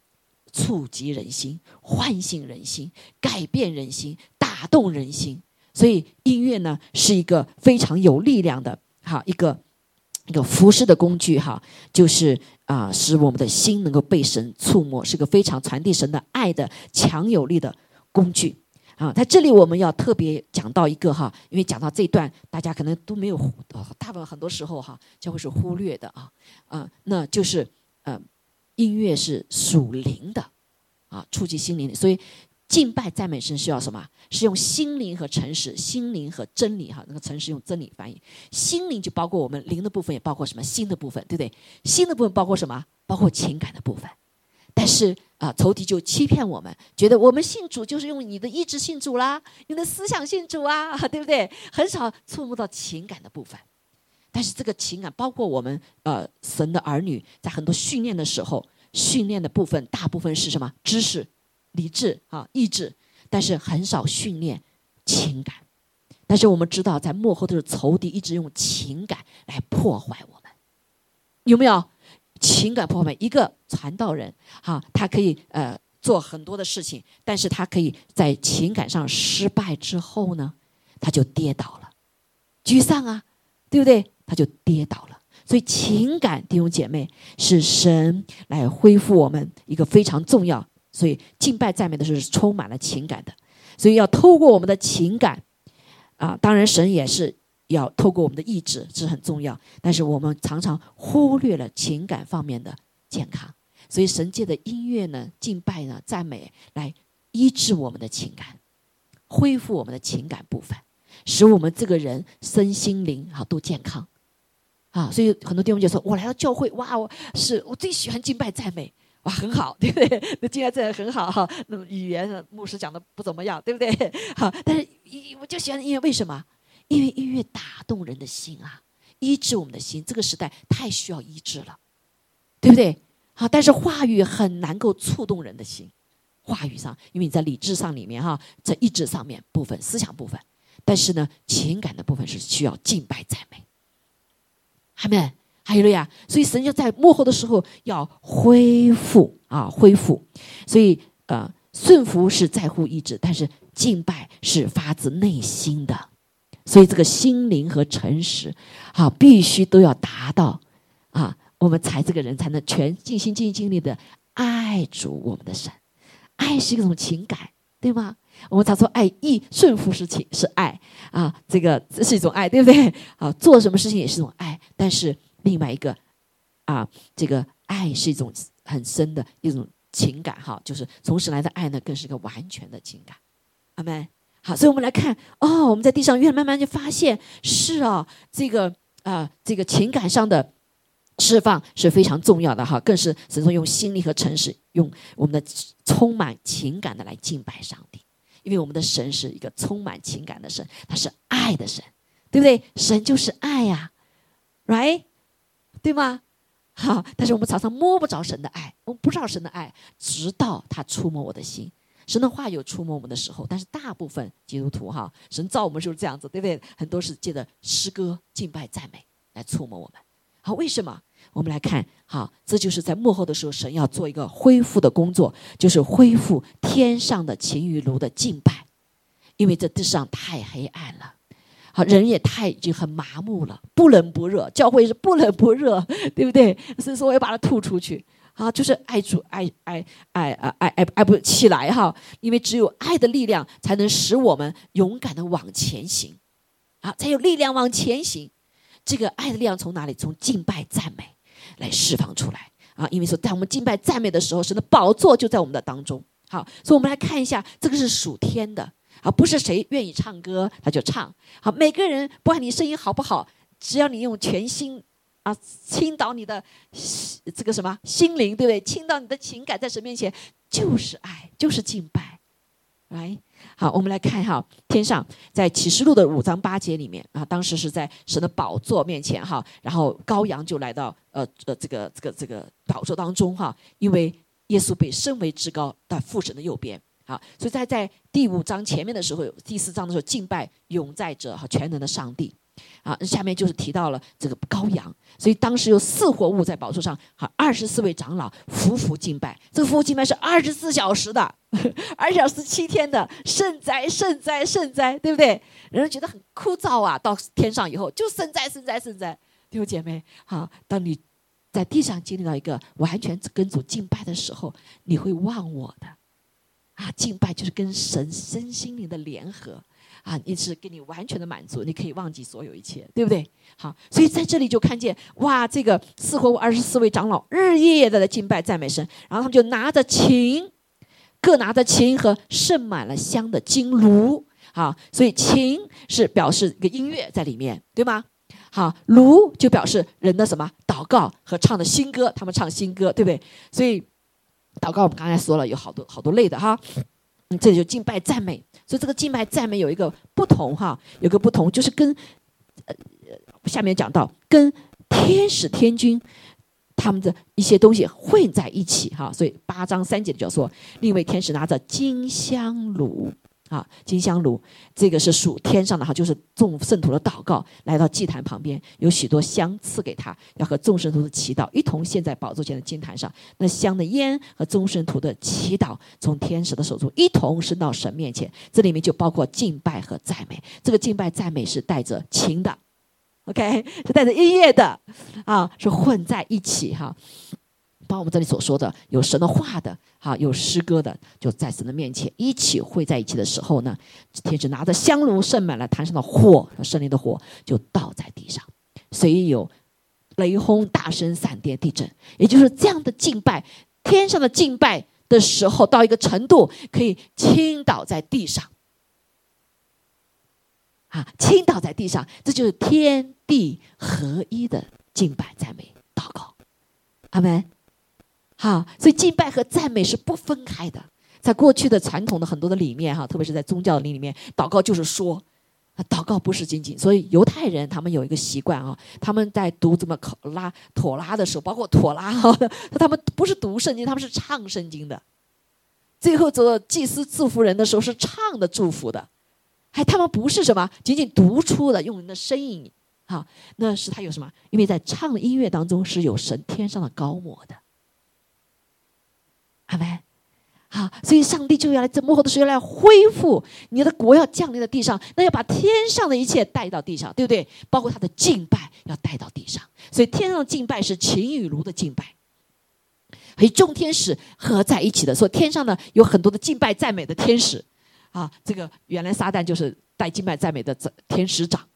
触及人心，唤醒人心，改变人心，打动人心。所以音乐呢，是一个非常有力量的哈一个一个服饰的工具哈，就是。啊，使我们的心能够被神触摸，是个非常传递神的爱的强有力的工具啊！在这里我们要特别讲到一个哈，因为讲到这段，大家可能都没有，大部分很多时候哈，将会是忽略的啊啊，那就是呃，音乐是属灵的啊，触及心灵的，所以。敬拜赞美神需要什么？是用心灵和诚实，心灵和真理哈。那个诚实用真理翻译，心灵就包括我们灵的部分，也包括什么心的部分，对不对？心的部分包括什么？包括情感的部分。但是啊，仇敌就欺骗我们，觉得我们信主就是用你的意志信主啦，用的思想信主啊，对不对？很少触摸到情感的部分。但是这个情感，包括我们呃神的儿女，在很多训练的时候，训练的部分大部分是什么？知识、理智啊、意志，但是很少训练情感。但是我们知道，在幕后都是仇敌一直用情感来破坏我们，有没有？情感破坏一个传道人，哈，他可以呃做很多的事情，但是他可以在情感上失败之后呢，他就跌倒了，沮丧啊，对不对？他就跌倒了。所以情感弟兄姐妹是神来恢复我们一个非常重要。所以敬拜赞美的时候是充满了情感的，所以要透过我们的情感。啊，当然，神也是要透过我们的意志，这是很重要。但是我们常常忽略了情感方面的健康，所以神界的音乐呢、敬拜呢、赞美，来医治我们的情感，恢复我们的情感部分，使我们这个人身心灵啊都健康。啊，所以很多弟兄就说：“我来到教会，哇，我是我最喜欢敬拜赞美，哇，很好，<laughs> 对不对？那今天这很好哈。那么语言牧师讲的不怎么样，对不对？<laughs> 好，但是。”我就喜欢音乐，为什么？因为音乐打动人的心啊，医治我们的心。这个时代太需要医治了，对不对？好，但是话语很难够触动人的心。话语上，因为你在理智上里面哈，在意志上面部分、思想部分，但是呢，情感的部分是需要敬拜赞美。还没，还有了呀。所以神要在幕后的时候要恢复啊，恢复。所以呃，顺服是在乎意志，但是。敬拜是发自内心的，所以这个心灵和诚实，好，必须都要达到啊，我们才这个人才能全尽心尽心力的爱主我们的神。爱是一种情感，对吗？我们常说爱意顺服是情是爱啊，这个这是一种爱，对不对？啊，做什么事情也是一种爱，但是另外一个啊，这个爱是一种很深的一种情感，哈，就是从神来的爱呢，更是一个完全的情感。阿门。好，所以我们来看哦，我们在地上越慢慢就发现是啊，这个啊，这个情感上的释放是非常重要的哈，更是神说用心力和诚实，用我们的充满情感的来敬拜上帝，因为我们的神是一个充满情感的神，他是爱的神，对不对？神就是爱呀，right，对吗？好，但是我们常常摸不着神的爱，我们不知道神的爱，直到他触摸我的心。神的话有触摸我们的时候，但是大部分基督徒哈，神造我们就是这样子，对不对？很多是借着诗歌、敬拜、赞美来触摸我们。好，为什么？我们来看，好，这就是在幕后的时候，神要做一个恢复的工作，就是恢复天上的情与炉的敬拜，因为这地上太黑暗了，好，人也太已经很麻木了，不冷不热，教会是不冷不热，对不对？所以说，我要把它吐出去。啊，就是爱主，爱爱爱啊，爱爱爱不起来哈！因为只有爱的力量，才能使我们勇敢的往前行，啊，才有力量往前行。这个爱的力量从哪里？从敬拜赞美来释放出来啊！因为说，在我们敬拜赞美的时候，神的宝座就在我们的当中。好，所以我们来看一下，这个是属天的啊，不是谁愿意唱歌他就唱。好，每个人不管你声音好不好，只要你用全心。啊，倾倒你的这个什么心灵，对不对？倾倒你的情感，在神面前就是爱，就是敬拜。来，好，我们来看哈，天上在启示录的五章八节里面啊，当时是在神的宝座面前哈，然后羔羊就来到呃呃这个这个这个宝座当中哈，因为耶稣被升为至高，到父神的右边。好，所以在在第五章前面的时候，第四章的时候敬拜永在者和全能的上帝。啊，下面就是提到了这个羔羊，所以当时有四活物在宝座上，好，二十四位长老匍匐敬拜。这个匍匐敬拜是二十四小时的，二小时七天的，圣哉圣哉圣哉，对不对？人觉得很枯燥啊，到天上以后就圣哉圣哉圣哉。弟兄姐妹，好，当你在地上经历到一个完全跟主敬拜的时候，你会忘我的。啊，敬拜就是跟神身心灵的联合。啊，你是给你完全的满足，你可以忘记所有一切，对不对？好，所以在这里就看见哇，这个四活物二十四位长老日夜的在敬拜赞美神，然后他们就拿着琴，各拿着琴和盛满了香的金炉。好，所以琴是表示一个音乐在里面，对吗？好，炉就表示人的什么祷告和唱的新歌，他们唱新歌，对不对？所以祷告我们刚才说了有好多好多类的哈，嗯，这就敬拜赞美，所以这个敬拜赞美有一个不同哈，有个不同就是跟呃下面讲到跟天使天君他们的一些东西混在一起哈，所以八章三节就说另一位天使拿着金香炉。啊，金香炉，这个是属天上的哈，就是众圣徒的祷告，来到祭坛旁边，有许多香赐给他，要和众圣徒的祈祷一同献在宝座前的金坛上。那香的烟和众圣徒的祈祷，从天使的手中一同升到神面前。这里面就包括敬拜和赞美。这个敬拜赞美是带着情的，<laughs> OK，是带着音乐的，啊，是混在一起哈。把我们这里所说的有神的话的，哈，有诗歌的，就在神的面前一起汇在一起的时候呢，天使拿着香炉盛满了坛上的火，圣灵的火就倒在地上，所以有雷轰、大声、闪电、地震，也就是这样的敬拜，天上的敬拜的时候，到一个程度可以倾倒在地上，啊，倾倒在地上，这就是天地合一的敬拜、赞美、祷告，阿门。哈，所以敬拜和赞美是不分开的。在过去的传统的很多的里面，哈，特别是在宗教里里面，祷告就是说，啊祷告不是仅仅。所以犹太人他们有一个习惯啊，他们在读怎么考拉妥拉的时候，包括妥拉哈，<laughs> 他们不是读圣经，他们是唱圣经的。最后做祭司祝福人的时候是唱的祝福的，还他们不是什么仅仅读出的用人的声音，哈，那是他有什么？因为在唱的音乐当中是有神天上的高模的。阿门，好，所以上帝就要来在幕后的时候要来恢复你的国，要降临在地上，那要把天上的一切带到地上，对不对？包括他的敬拜要带到地上，所以天上的敬拜是秦与如的敬拜，和众天使合在一起的。所以天上呢有很多的敬拜赞美的天使，啊，这个原来撒旦就是带敬拜赞美的天使长，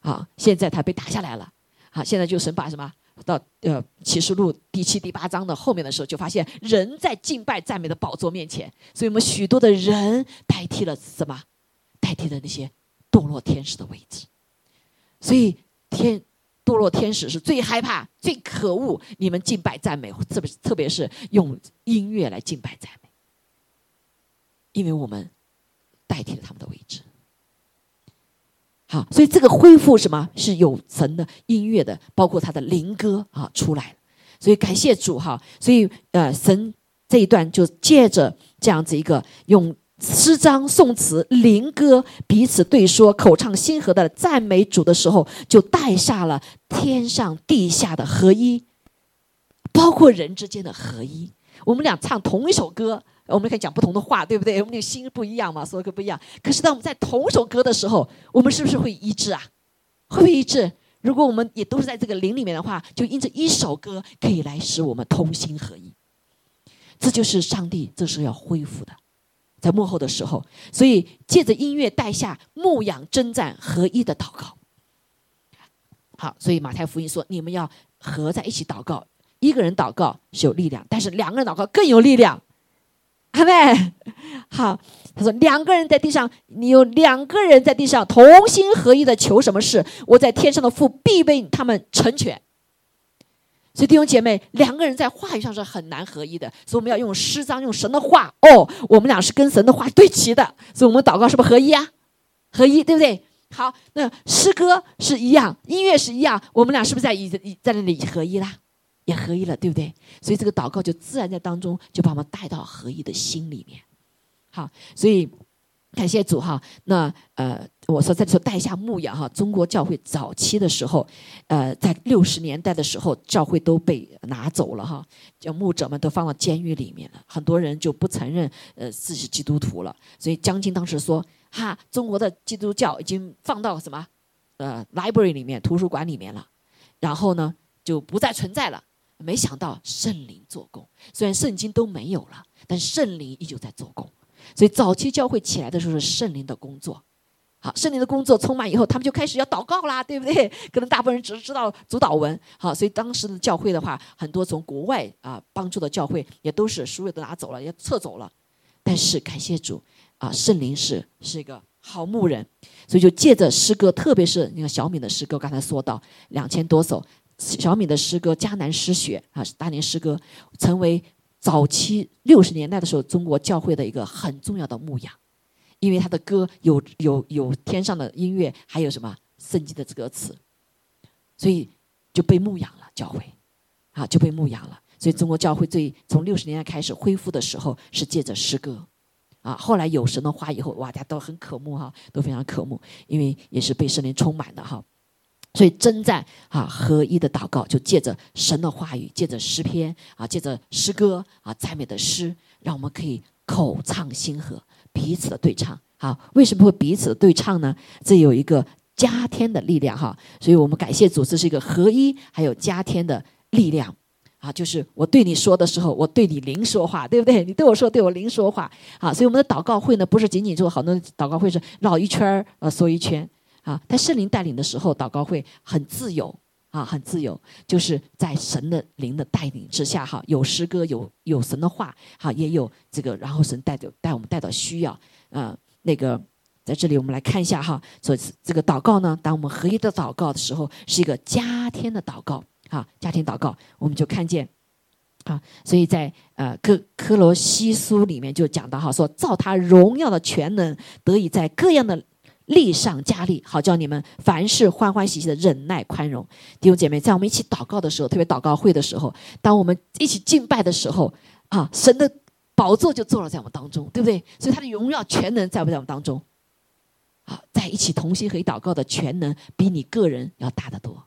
啊，现在他被打下来了，好，现在就神把什么？到呃启示录第七、第八章的后面的时候，就发现人在敬拜赞美的宝座面前，所以我们许多的人代替了什么？代替了那些堕落天使的位置。所以天堕落天使是最害怕、最可恶。你们敬拜赞美，特别特别是用音乐来敬拜赞美，因为我们代替了他们的位置。好，所以这个恢复什么是有神的音乐的，包括他的灵歌啊出来。所以感谢主哈，所以呃神这一段就借着这样子一个用诗章、颂词、灵歌彼此对说、口唱心和的赞美主的时候，就带下了天上地下的合一，包括人之间的合一。我们俩唱同一首歌。我们可以讲不同的话，对不对？我们的心不一样嘛，说的不一样。可是当我们在同首歌的时候，我们是不是会一致啊？会不会一致？如果我们也都是在这个灵里面的话，就因着一首歌可以来使我们同心合一。这就是上帝这时候要恢复的，在幕后的时候，所以借着音乐带下牧养征战合一的祷告。好，所以马太福音说，你们要合在一起祷告。一个人祷告是有力量，但是两个人祷告更有力量。阿妹？好，他说两个人在地上，你有两个人在地上同心合意的求什么事，我在天上的父必为他们成全。所以弟兄姐妹，两个人在话语上是很难合一的，所以我们要用诗章，用神的话。哦，我们俩是跟神的话对齐的，所以我们祷告是不是合一啊？合一，对不对？好，那诗歌是一样，音乐是一样，我们俩是不是在一在那里合一啦？也合一了，对不对？所以这个祷告就自然在当中就把我们带到合一的心里面。好，所以感谢主哈。那呃，我说在说带下牧养哈，中国教会早期的时候，呃，在六十年代的时候，教会都被拿走了哈，叫牧者们都放到监狱里面了，很多人就不承认呃自己基督徒了。所以江青当时说哈，中国的基督教已经放到什么呃 library 里面图书馆里面了，然后呢就不再存在了。没想到圣灵做工，虽然圣经都没有了，但圣灵依旧在做工。所以早期教会起来的时候是圣灵的工作。好，圣灵的工作充满以后，他们就开始要祷告啦，对不对？<laughs> 可能大部分人只是知道主导文。好，所以当时的教会的话，很多从国外啊帮助的教会也都是书也都拿走了，也撤走了。但是感谢主啊，圣灵是是一个好牧人，所以就借着诗歌，特别是那个小敏的诗歌，刚才说到两千多首。小米的诗歌《迦南诗学》啊，大年诗歌，成为早期六十年代的时候，中国教会的一个很重要的牧养，因为他的歌有有有天上的音乐，还有什么圣经的歌词，所以就被牧养了教会，啊就被牧养了。所以中国教会最从六十年代开始恢复的时候，是借着诗歌，啊后来有神的话以后，哇大家都很渴慕哈，都非常渴慕，因为也是被圣灵充满的哈。所以征战啊，合一的祷告就借着神的话语，借着诗篇啊，借着诗歌啊，赞美的诗，让我们可以口唱心和，彼此的对唱。好，为什么会彼此的对唱呢？这有一个加添的力量哈。所以我们感谢主，这是一个合一，还有加添的力量啊。就是我对你说的时候，我对你灵说话，对不对？你对我说，对我灵说话。啊，所以我们的祷告会呢，不是仅仅做好多祷告会是绕一圈儿呃，缩一圈。啊，在圣灵带领的时候，祷告会很自由啊，很自由，就是在神的灵的带领之下，哈，有诗歌，有有神的话，哈，也有这个，然后神带着带我们带到需要，啊，那个在这里我们来看一下哈，所以这个祷告呢，当我们合一的祷告的时候，是一个加天的祷告，哈，家庭祷告，我们就看见，啊，所以在呃科科罗西书里面就讲到哈，说造他荣耀的全能得以在各样的。力上加力，好叫你们凡事欢欢喜喜的忍耐宽容。弟兄姐妹，在我们一起祷告的时候，特别祷告会的时候，当我们一起敬拜的时候，啊，神的宝座就坐了在我们当中，对不对？所以他的荣耀全能在不在我们当中？啊，在一起同心合一祷告的全能，比你个人要大得多，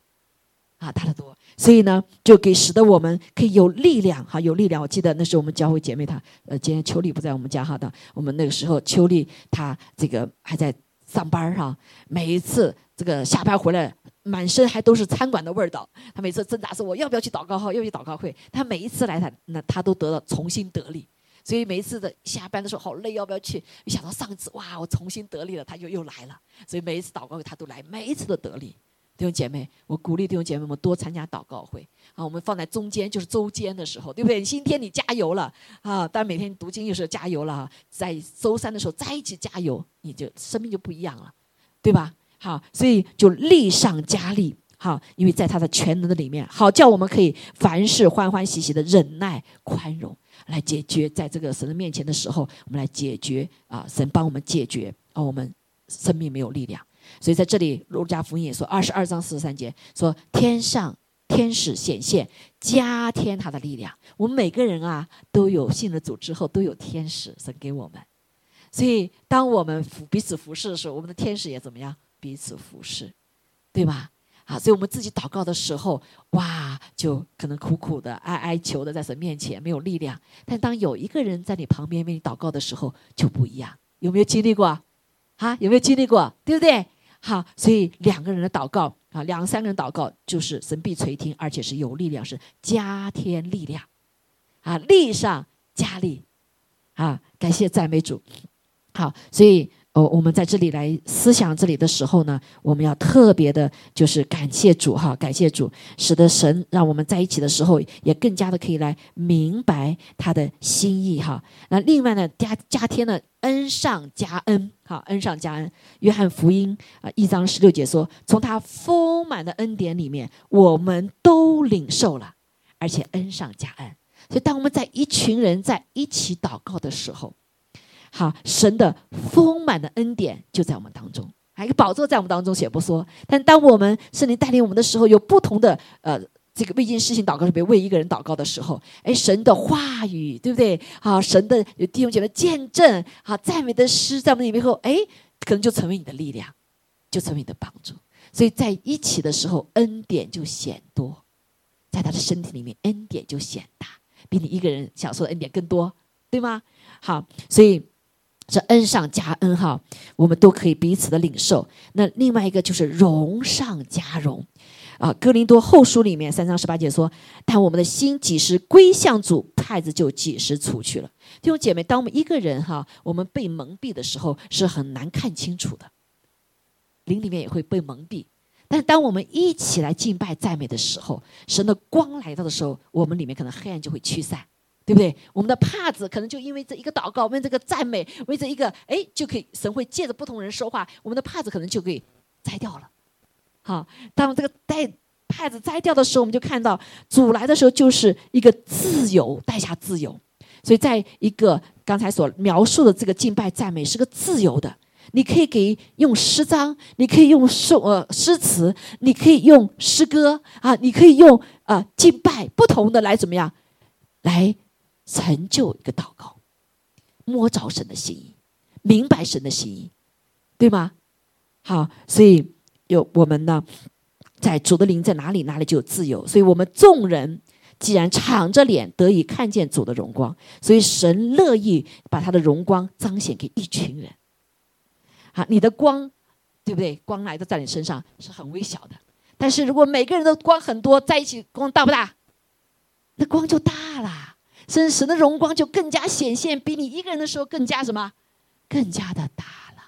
啊，大得多。所以呢，就给使得我们可以有力量，哈，有力量。我记得那时候我们教会姐妹她，呃，今天秋丽不在我们家哈的，我们那个时候秋丽她这个还在。上班哈，每一次这个下班回来，满身还都是餐馆的味道。他每次挣扎说：“我要不要去祷告号？要不要去祷告会？”他每一次来，他那他都得了重新得力。所以每一次的下班的时候，好累，要不要去？一想到上次哇，我重新得力了，他就又来了。所以每一次祷告会他都来，每一次都得力。弟兄姐妹，我鼓励弟兄姐妹们多参加祷告会啊！我们放在中间，就是周间的时候，对不对？今天你加油了啊！但每天读经又是加油了哈，在周三的时候再一起加油，你就生命就不一样了，对吧？好，所以就力上加力，好，因为在他的全能的里面，好叫我们可以凡事欢欢喜喜的忍耐宽容，来解决在这个神的面前的时候，我们来解决啊！神帮我们解决啊，我们生命没有力量。所以在这里，路加福音也说，二十二章四十三节说，天上天使显现，加添他的力量。我们每个人啊，都有信了主之后，都有天使神给我们。所以，当我们服彼此服侍的时候，我们的天使也怎么样？彼此服侍，对吧？啊，所以我们自己祷告的时候，哇，就可能苦苦的、哀哀求的在神面前没有力量。但当有一个人在你旁边为你祷告的时候，就不一样。有没有经历过？啊，有没有经历过？对不对？好，所以两个人的祷告啊，两三个人祷告就是神必垂听，而且是有力量，是加添力量，啊，力上加力，啊，感谢赞美主。好，所以。哦，我们在这里来思想这里的时候呢，我们要特别的，就是感谢主哈，感谢主，使得神让我们在一起的时候，也更加的可以来明白他的心意哈。那另外呢，加加添了恩上加恩，哈，恩上加恩。约翰福音啊，一章十六节说，从他丰满的恩典里面，我们都领受了，而且恩上加恩。所以，当我们在一群人在一起祷告的时候，好，神的丰满的恩典就在我们当中，还有一个宝座在我们当中，且不说。但当我们圣灵带领我们的时候，有不同的呃，这个未经事情祷告，特别为一个人祷告的时候，哎，神的话语，对不对？好，神的有弟兄姐妹见证，好赞美的诗在我们里面后，哎，可能就成为你的力量，就成为你的帮助。所以在一起的时候，恩典就显多，在他的身体里面，恩典就显大，比你一个人享受的恩典更多，对吗？好，所以。这恩上加恩哈，我们都可以彼此的领受。那另外一个就是荣上加荣，啊，哥林多后书里面三章十八节说：“但我们的心几时归向主，派子就几时出去了。”弟兄姐妹，当我们一个人哈，我们被蒙蔽的时候，是很难看清楚的，灵里面也会被蒙蔽。但是当我们一起来敬拜赞美的时候，神的光来到的时候，我们里面可能黑暗就会驱散。对不对？我们的帕子可能就因为这一个祷告，为这个赞美，为这一个哎，就可以神会借着不同人说话，我们的帕子可能就可以摘掉了。好，当这个戴帕子摘掉的时候，我们就看到主来的时候就是一个自由，带下自由。所以，在一个刚才所描述的这个敬拜赞美是个自由的，你可以给用诗章，你可以用诗呃诗词，你可以用诗歌啊，你可以用啊敬拜不同的来怎么样，来成就一个祷告，摸着神的心意，明白神的心意，对吗？好，所以有我们呢，在主的灵在哪里，哪里就有自由。所以我们众人。既然敞着脸得以看见主的荣光，所以神乐意把他的荣光彰显给一群人。好，你的光，对不对？光来的在你身上是很微小的，但是如果每个人的光很多，在一起光大不大？那光就大了，甚至神的荣光就更加显现，比你一个人的时候更加什么？更加的大了。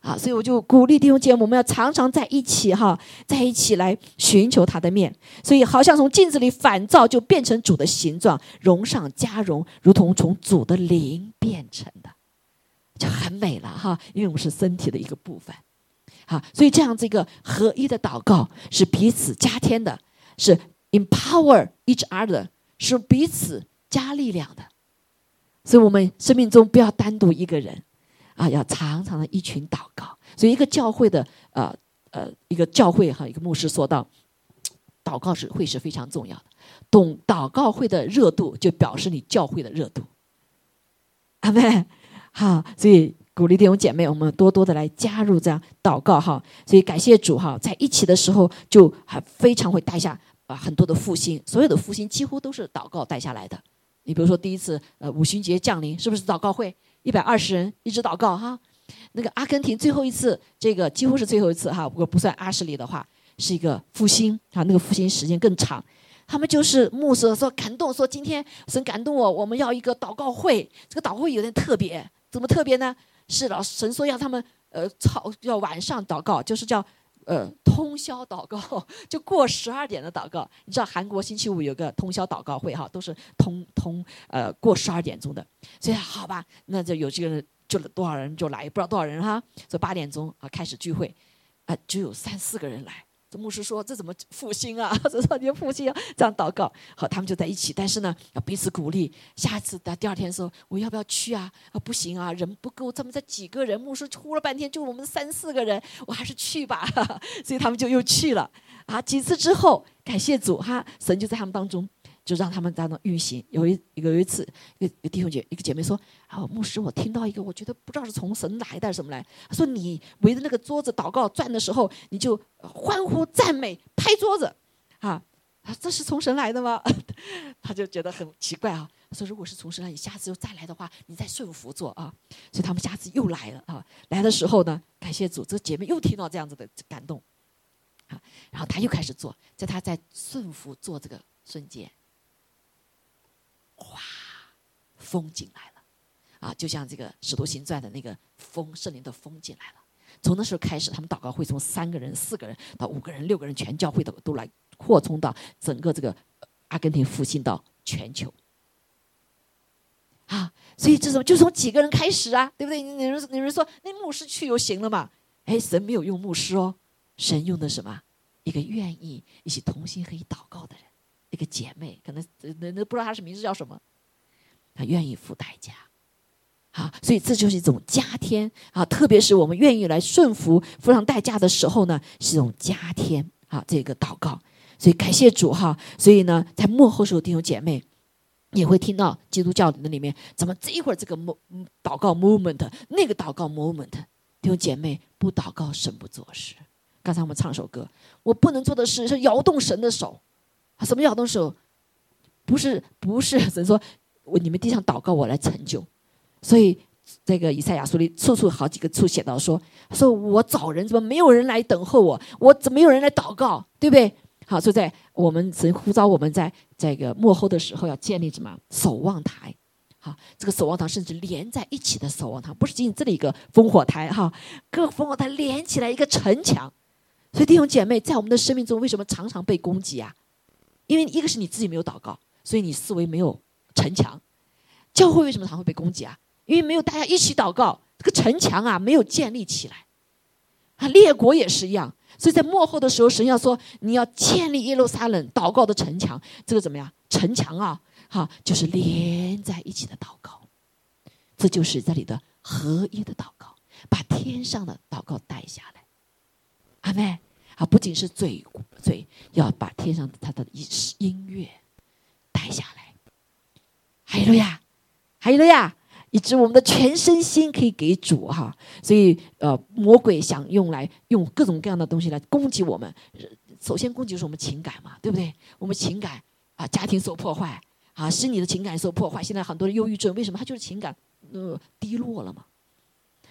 啊，所以我就鼓励弟兄姐妹，我们要常常在一起哈，在一起来寻求他的面。所以好像从镜子里反照，就变成主的形状，融上加融，如同从主的灵变成的，就很美了哈。因为我们是身体的一个部分，好，所以这样子一个合一的祷告是彼此加添的，是 empower each other，是彼此加力量的。所以我们生命中不要单独一个人。啊，要常常的一群祷告，所以一个教会的呃呃一个教会哈，一个牧师说到，<tsk> 祷告是会是非常重要的，懂祷告会的热度就表示你教会的热度。阿妹，好，所以鼓励弟兄姐妹，我们多多的来加入这样祷告哈，所以感谢主哈，在一起的时候就还非常会带下啊很多的复兴，所有的复兴几乎都是祷告带下来的。你比如说第一次呃五旬节降临，是不是祷告会？一百二十人一直祷告哈，那个阿根廷最后一次，这个几乎是最后一次哈，如果不算阿什里的话，是一个复兴啊，那个复兴时间更长。他们就是牧师说感动，说今天神感动我，我们要一个祷告会。这个祷告会有点特别，怎么特别呢？是老神说要他们呃，操要晚上祷告，就是叫。呃，通宵祷告 <laughs> 就过十二点的祷告，你知道韩国星期五有个通宵祷告会哈，都是通通呃过十二点钟的，所以好吧，那就有这个人就多少人就来，不知道多少人哈，说八点钟啊开始聚会，啊只有三四个人来。牧师说：“这怎么复兴啊？<laughs> 这说你复兴啊，这样祷告。好，他们就在一起。但是呢，要彼此鼓励。下次的第二天说，我要不要去啊？啊，不行啊，人不够。他们才几个人，牧师呼了半天，就我们三四个人，我还是去吧。<laughs> 所以他们就又去了。啊，几次之后，感谢主哈，神就在他们当中。”就让他们在那运行。有一有一次，一个弟兄姐一个姐妹说：“啊，牧师，我听到一个，我觉得不知道是从神来的什么来。他说你围着那个桌子祷告转的时候，你就欢呼赞美拍桌子，啊，这是从神来的吗？<laughs> 他就觉得很奇怪啊。说如果是从神来，你下次又再来的话，你再顺服做啊。所以他们下次又来了啊。来的时候呢，感谢主，这姐妹又听到这样子的感动，啊，然后他又开始做，在他在顺服做这个瞬间。”哗，风进来了，啊，就像这个《使徒行传》的那个风，圣灵的风进来了。从那时候开始，他们祷告会从三个人、四个人到五个人、六个人，全教会的都来扩充到整个这个阿根廷复兴到全球。啊，所以这种就从几个人开始啊，对不对？你人有人说那牧师去就行了嘛？哎，神没有用牧师哦，神用的什么？一个愿意一起同心合一祷告的人。一个姐妹，可能那那不知道她是名字叫什么，她愿意付代价，好，所以这就是一种加添啊，特别是我们愿意来顺服、付上代价的时候呢，是一种加添啊，这个祷告。所以感谢主哈，所以呢，在幕后时候弟兄姐妹也会听到基督教的里面，怎么这一会儿这个祷祷告 moment，那个祷告 moment，弟兄姐妹不祷告神不做事。刚才我们唱首歌，我不能做的事是摇动神的手。什么摇动手？不是不是，神说我你们地上祷告，我来成就。所以这个以赛亚书里处处好几个处写到说，说我找人怎么没有人来等候我？我怎么没有人来祷告？对不对？好，所以在我们神呼召我们在这个幕后的时候要建立什么守望台？好，这个守望台甚至连在一起的守望台，不是仅仅这里一个烽火台哈，各烽火台连起来一个城墙。所以弟兄姐妹，在我们的生命中，为什么常常被攻击啊？因为一个是你自己没有祷告，所以你思维没有城墙。教会为什么常会被攻击啊？因为没有大家一起祷告，这个城墙啊没有建立起来。啊，列国也是一样，所以在幕后的时候，神要说你要建立耶路撒冷祷告的城墙，这个怎么样？城墙啊，哈，就是连在一起的祷告，这就是这里的合一的祷告，把天上的祷告带下来。阿妹啊，不仅是嘴嘴，要把天上他的音音乐带下来。还有呀，还有呀。以致我们的全身心可以给主哈，所以呃，魔鬼想用来用各种各样的东西来攻击我们。首先攻击是我们情感嘛，对不对？我们情感啊，家庭受破坏啊，是你的情感受破坏。现在很多人忧郁症，为什么？他就是情感呃低落了嘛。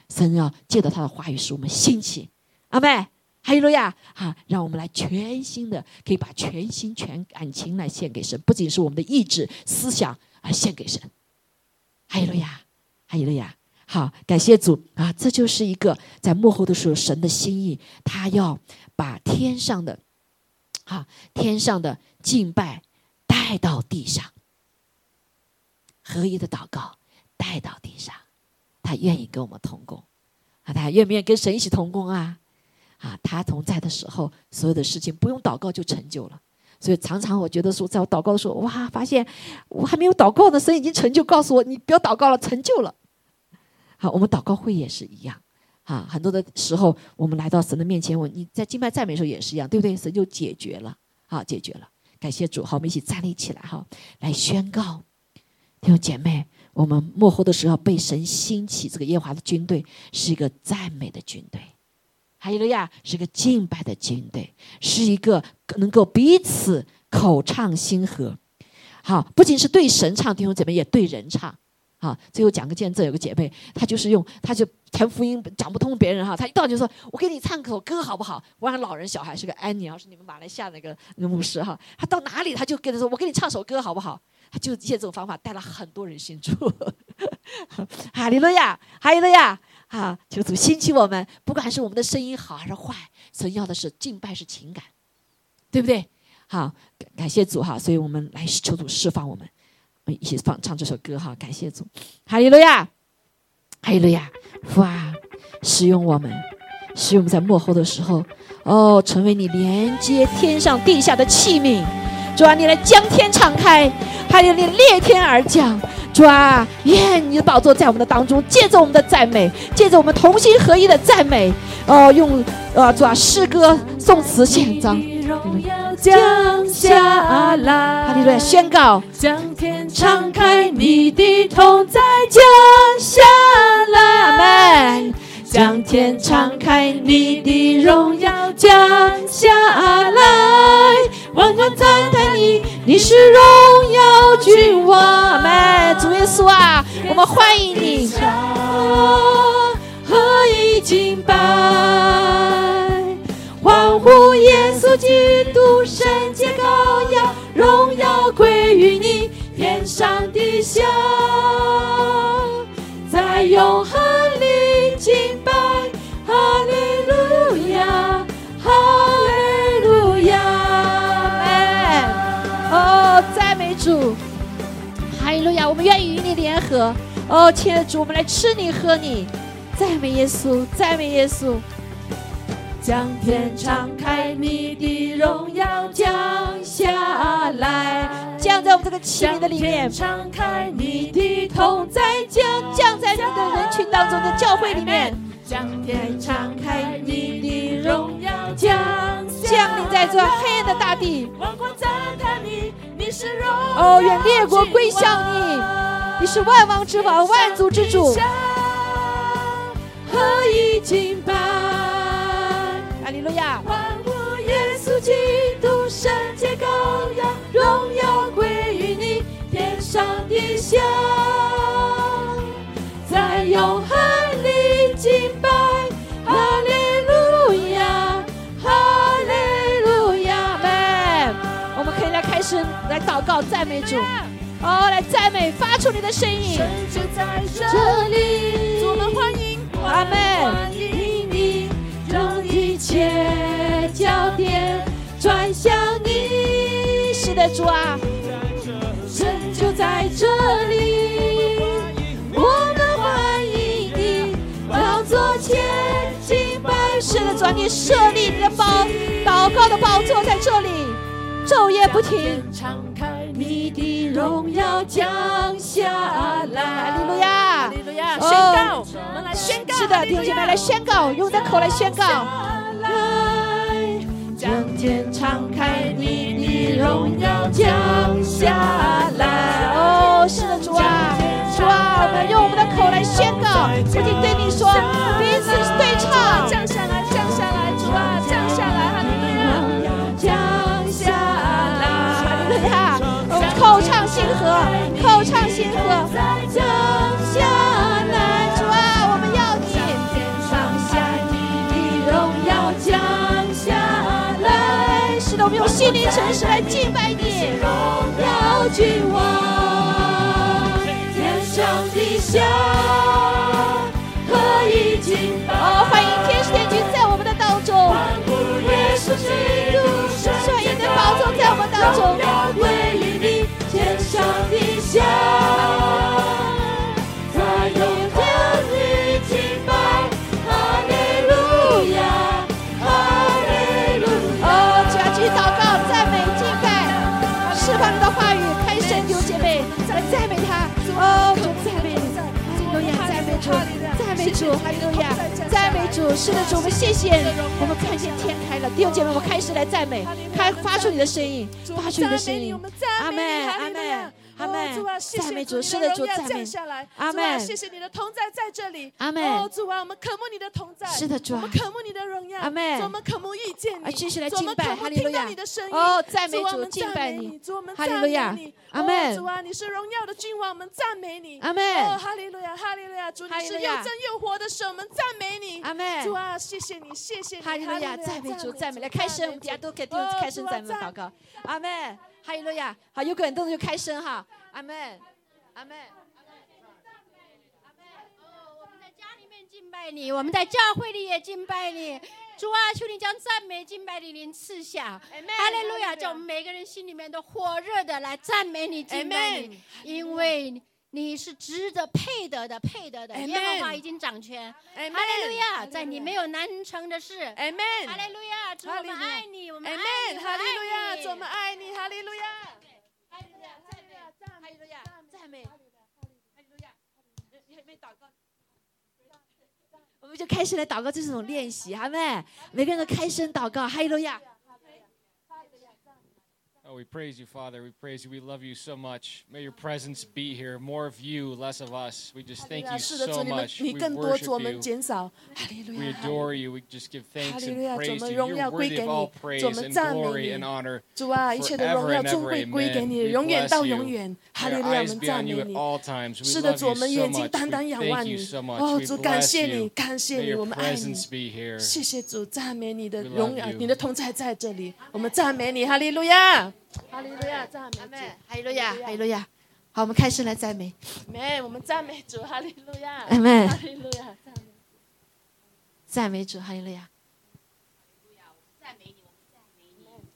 神要借着他的话语使我们兴起，阿妹，哈利路亚啊，让我们来全心的可以把全心全感情来献给神，不仅是我们的意志思想啊献给神，哈利路亚。哈利路亚！好，感谢主啊！这就是一个在幕后的时候，神的心意，他要把天上的，哈，天上的敬拜带到地上，合一的祷告带到地上，他愿意跟我们同工啊！他愿不愿意跟神一起同工啊？啊，他同在的时候，所有的事情不用祷告就成就了。所以常常我觉得说，在我祷告的时候，哇，发现我还没有祷告呢，神已经成就，告诉我你不要祷告了，成就了。好，我们祷告会也是一样，啊，很多的时候我们来到神的面前，我你在敬拜赞美的时候也是一样，对不对？神就解决了，好，解决了，感谢主。好，我们一起站立起来，哈，来宣告，弟兄姐妹，我们幕后的时候被神兴起，这个耶华的军队是一个赞美的军队，还有了呀，是个敬拜的军队，是一个能够彼此口唱心和，好，不仅是对神唱，弟兄姐妹也对人唱。好，最后讲个见证，有个姐妹，她就是用，她就传福音讲不通别人哈，她一到就说，我给你唱首歌好不好？我让老人小孩是个安妮，要是你们马来西亚那个那个牧师哈，他到哪里他就跟他说，我给你唱首歌好不好？他就借这种方法带了很多人信主。<laughs> 哈利路亚，哈利路亚，啊，求主兴起我们，不管是我们的声音好还是坏，神要的是敬拜是情感，对不对？好，感谢主哈，所以我们来求主释放我们。我们一起放唱这首歌哈，感谢主，哈利路亚，哈利路亚，哇，使用我们，使用我们在幕后的时候，哦，成为你连接天上地下的器皿，主啊，你来将天敞开，还有你裂天而降，主啊，愿你的宝座在我们的当中，借着我们的赞美，借着我们同心合一的赞美，哦，用呃，主啊，诗歌、颂词献上。降下来，哈利路亚！宣告，将天敞开，你的同在降下来，阿门。将天敞开，你的荣耀降下来，万国赞叹你，你是荣耀君王，阿门。主耶稣啊，我们欢迎你，何以敬拜？欢呼耶稣基督，圣洁羔羊，荣耀归于你，天上地下，在永恒里敬拜，哈利路亚，我们愿意与你联合，哦，亲爱的主，我们来吃你喝你，赞美耶稣，赞美耶稣。将天敞开，你的荣耀降下来，降在我们这个器皿的里面。敞开，你的同在降降在你的人群当中的教会里面。将天敞开，你的荣耀降降临在这黑暗的大地。万国赞叹你，哦，愿列国归向你，你是万王之王，万族之主。何以敬拜？哈利路亚！欢呼耶稣基督，圣洁羔羊，荣耀归于你，天上地下，在永恒祷告赞美主，哦，来赞美，发出你的声音。神就在这里，我们欢迎，阿门。切焦点转向你，是的，主啊，神就在这里，我们欢迎你，要做前敬拜，是的，主。主啊，你设立你的宝祷告的宝座在这里，昼夜不停。敞开你的荣耀降下来，哈利路亚，哈利路亚！宣告，我们来宣告，是的，弟兄姐妹来宣告，用的口来宣告。来，将天敞开，你的荣耀降下来。哦，是的，主啊，主啊，我们用我们的口来宣告，不仅对你说，彼此对唱，降下来，哈利路亚，我们口唱心和，口唱心和，降下来，主啊，我们要你，上下你的荣耀降下来，是的，我们用心灵诚实来敬拜你，荣耀君王，天上地下可以敬拜。哦，欢迎天使天君在我们的当中，耶稣基督，中。主，哈利路亚，赞美主。是的，主，我们谢谢，我们看见天开了，弟兄姐妹，我们开始来赞美，开发出你的声音，发出你的声音。阿门，阿门。阿门！赞美主，是的主，赞美。阿门！谢谢你的同在在这里。阿门！哦，主啊，我们渴慕你的同在。是的，主啊，我们渴慕你的荣耀。阿门！我们渴慕遇见你。继续来敬拜，哈利路亚。哦，赞美主，敬拜你。哈利路亚。阿门！主啊，你是荣耀的君王，我们赞美你。阿门！哦，哈利路亚，哈利路亚。主，你是又真又活的神，我们赞美你。阿门！主啊，谢谢你，谢谢你。哈利路亚，赞美主，赞美来开声，我们大家都开声赞美祷告。阿门！哈利路亚，好，有个人动作就开声哈。阿门，阿门，阿门，阿门。哦，我们在家里面敬拜你，我们在教会里也敬拜你。主啊，求你将赞美敬拜的灵赐下。哈利路亚，叫我们每个人心里面都火热的来赞美你、敬拜你，因为你是值得、配得的、配得的。耶和华已经掌权。哈利路亚，在你没有难成的事。阿门。哈利路亚，主我们爱你，我们爱你。哈利路亚，主我们爱你。哈利路亚。哈利路亚，赞美，哈利路亚，你还没祷告，我们就开始来祷告这种练习，好没？每个人都开声祷告，哈利路亚。Oh, we praise you, Father. We praise you. We love you so much. May your presence be here. More of you, less of us. We just thank you so much. 你 We，worship you. We。adore you. We just give thanks and praise you. 荣 You're worthy 给 of all praise 们 and glory 你 and。honor. forever 耀 and 尊 ever, amen. 你，We bless 到 you. May 利 our eyes 们 be 赞 on 美 you at 你。all times. We，love you 们 so much. We thank you 你。so much. 哦，We bless，you. May 你，your presence。be here. 谢谢主，赞美你的 We love 荣耀，you. 你的同在在这里，我们赞美你，哈利路亚，哈利路亚，赞美主，哈利路亚，哈利路亚。好，我们开始来赞美，没，我们赞美主，哈利路亚，阿门哈利路亚，赞美。赞美主，哈利路亚。赞美你，我们赞美你，我们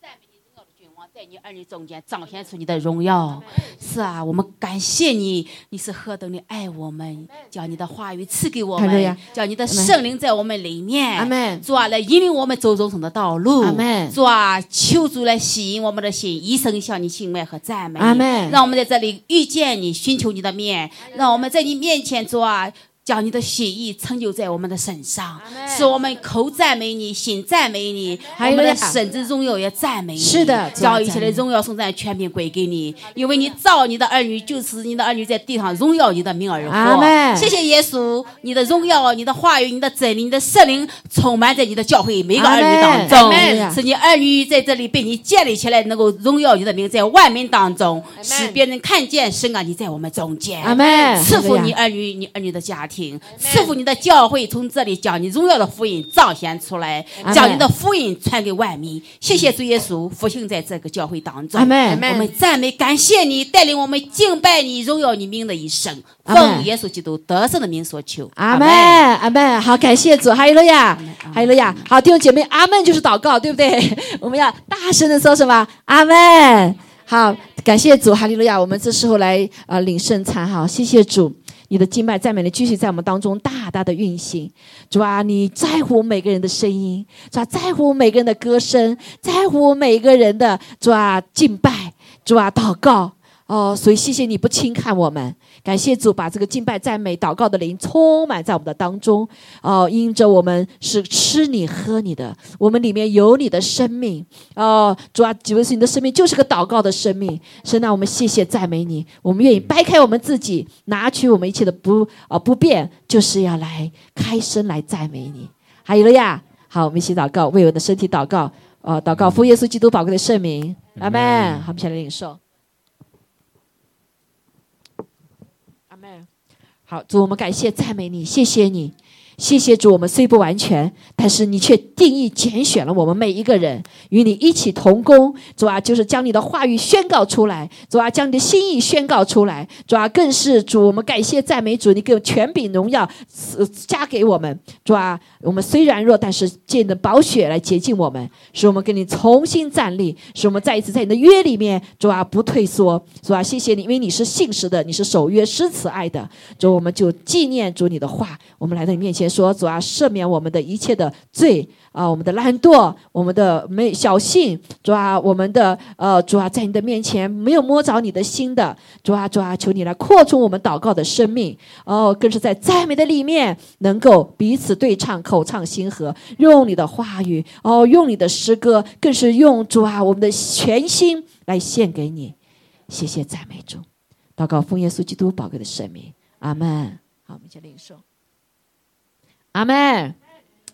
赞美你荣耀的君王，在你儿女中间彰显出你的荣耀。是啊，我们感谢你，你是何等的爱我们，将你的话语赐给我们，将你的圣灵在我们里面。阿门主啊，来引领我们走忠诚的道路。阿门主啊，求主来吸引我们的心，一生向你敬拜和赞美。阿门让我们在这里遇见你，寻求你的面，让我们在你面前，主啊。将你的心意成就在我们的身上，使我们口赞美你，心赞美你，我们的身子荣耀也赞美你。是的将一切的荣耀颂赞全凭归给你，因为你造你的儿女，就是你的儿女在地上荣耀你的名而活。谢谢耶稣，你的荣耀、你的话语、你的真理、你的圣灵充满在你的教会每个儿女当阿中门，使你儿女在这里被你建立起来，能够荣耀你的名，在万民当中，使别人看见神啊，你在我们中间。阿门赐福你儿女，你儿女的家庭，赐福你的教会，从这里将你荣耀的福音彰显出来将你的福音传给万民。谢谢主耶稣，复兴在这个教会当中。阿门我们赞美感谢你，带领我们敬拜你，荣耀你名的一生。奉耶稣基督得胜的名所求。阿门，阿门。好，感谢主，哈利路亚，哈利路亚。好，弟兄姐妹，阿门就是祷告，对不对？<laughs> 我们要大声的说什么？阿门。好，感谢主，哈利路亚。我们这时候来呃领圣餐，哈，谢谢主，你的敬拜赞美的，继续在我们当中大大的运行。主啊，你在乎每个人的声音，主啊，在乎每个人的歌声，在乎每个人的主啊敬拜，主啊祷告。哦，所以谢谢你不轻看我们，感谢主把这个敬拜、赞美、祷告的灵充满在我们的当中。哦，因着我们是吃你喝你的，我们里面有你的生命。哦，主啊，主耶稣，你的生命就是个祷告的生命。神啊，我们谢谢赞美你，我们愿意掰开我们自己，拿取我们一切的不啊不变，就是要来开声来赞美你。还有了呀，好，我们一起祷告，为我的身体祷告。呃，祷告奉耶稣基督宝贵的圣名，阿门。好，我们一起来领受。阿门。好，主，我们感谢赞美你，谢谢你，谢谢主。我们虽不完全，但是你却定义拣选了我们每一个人，与你一起同工。主啊，就是将你的话语宣告出来，主啊，将你的心意宣告出来。主啊，更是主，我们感谢赞美主，你给权柄荣耀呃加给我们。主啊，我们虽然弱，但是借你的宝血来洁净我们，使我们跟你重新站立，使我们再一次在你的约里面，主啊不退缩。主啊，谢谢你，因为你是信实的，你是守约施慈爱的。主，我们就纪念主你的话，我们来到你面前说，主啊，赦免我们的一切的罪啊，我们的懒惰，我们的没小信，主啊，我们的呃，主啊，在你的面前没有摸着你的心的，主啊，主啊，求你来扩充我们祷告的生命，哦，更是在赞美的里面能够彼此对唱，口唱心和，用你的话语，哦，用你的诗歌，更是用主啊，我们的全心来献给你，谢谢赞美主，祷告奉耶稣基督宝贵的圣名，阿门。好，我们先领受，阿门。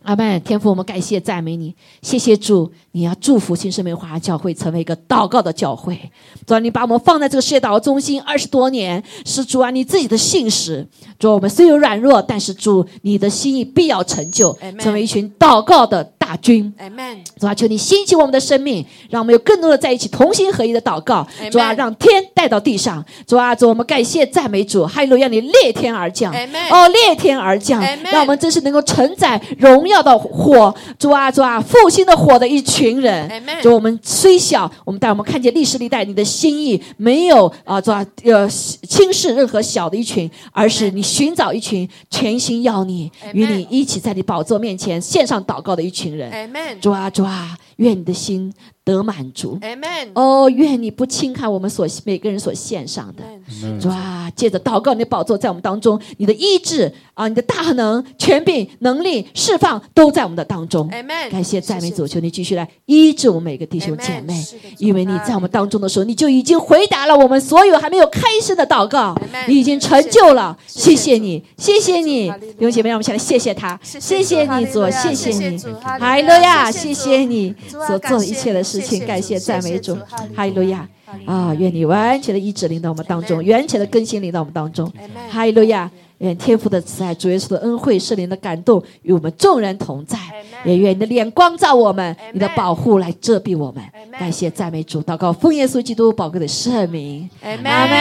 阿门，天父，我们感谢赞美你，谢谢主，你要祝福新生命华教会成为一个祷告的教会。主啊，你把我们放在这个世界祷告中心二十多年，是主啊你自己的信使。主啊，我们虽有软弱，但是主你的心意必要成就，成为一群祷告的大军。Amen。主啊，求你兴起我们的生命，让我们有更多的在一起同心合一的祷告。主啊，让天带到地上。主啊，主我们感谢赞美主，哈利路亚！你裂天而降 Amen 哦，裂天而降 Amen 让我们真是能够承载荣耀的火。主啊，主啊，复兴的火的一群人。Amen 主，我们虽小，我们但我们看见历史历代你的心意没有啊，主啊，呃，轻视任何小的一群，而是你寻找一群全心要你与你一起在你宝座面前献上祷告的一群人。Amen。主啊，主啊，愿你的心得满足。Amen。哦，愿你不轻看我们所每个人所献上的。主啊，借着祷告，你的宝座在我们当中，你的医治啊，你的大能、权柄、能力、释放都在我们的当中。Amen 感谢赞美主，求你继续来医治我们每个弟兄姐妹。因为你在我们当中的时候，你就已经回答了我们所有还没有开始的祷告。你已经成就了。谢谢你，谢谢你，弟兄姐妹，让我们一起来谢谢他，谢谢你主，谢谢你，哈哈利路亚，谢谢你所做的一切的事情，感谢赞美主，哈利路亚。啊！愿你完全的医治临到我们当中，完全的更新临到我们当中，哈利路亚！愿天父的慈爱、主耶稣的恩惠、圣灵的感动与我们众人同在，也愿你的脸光照我们，你的保护来遮蔽我们。感谢赞美主，祷告奉耶稣基督宝贵的圣名，阿门，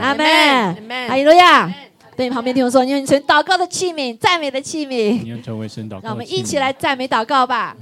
阿门，哈利路亚！对你旁边听我说，你是成祷告的器皿，赞美的器皿。你要成为神祷告的让我们一起来赞美祷告吧。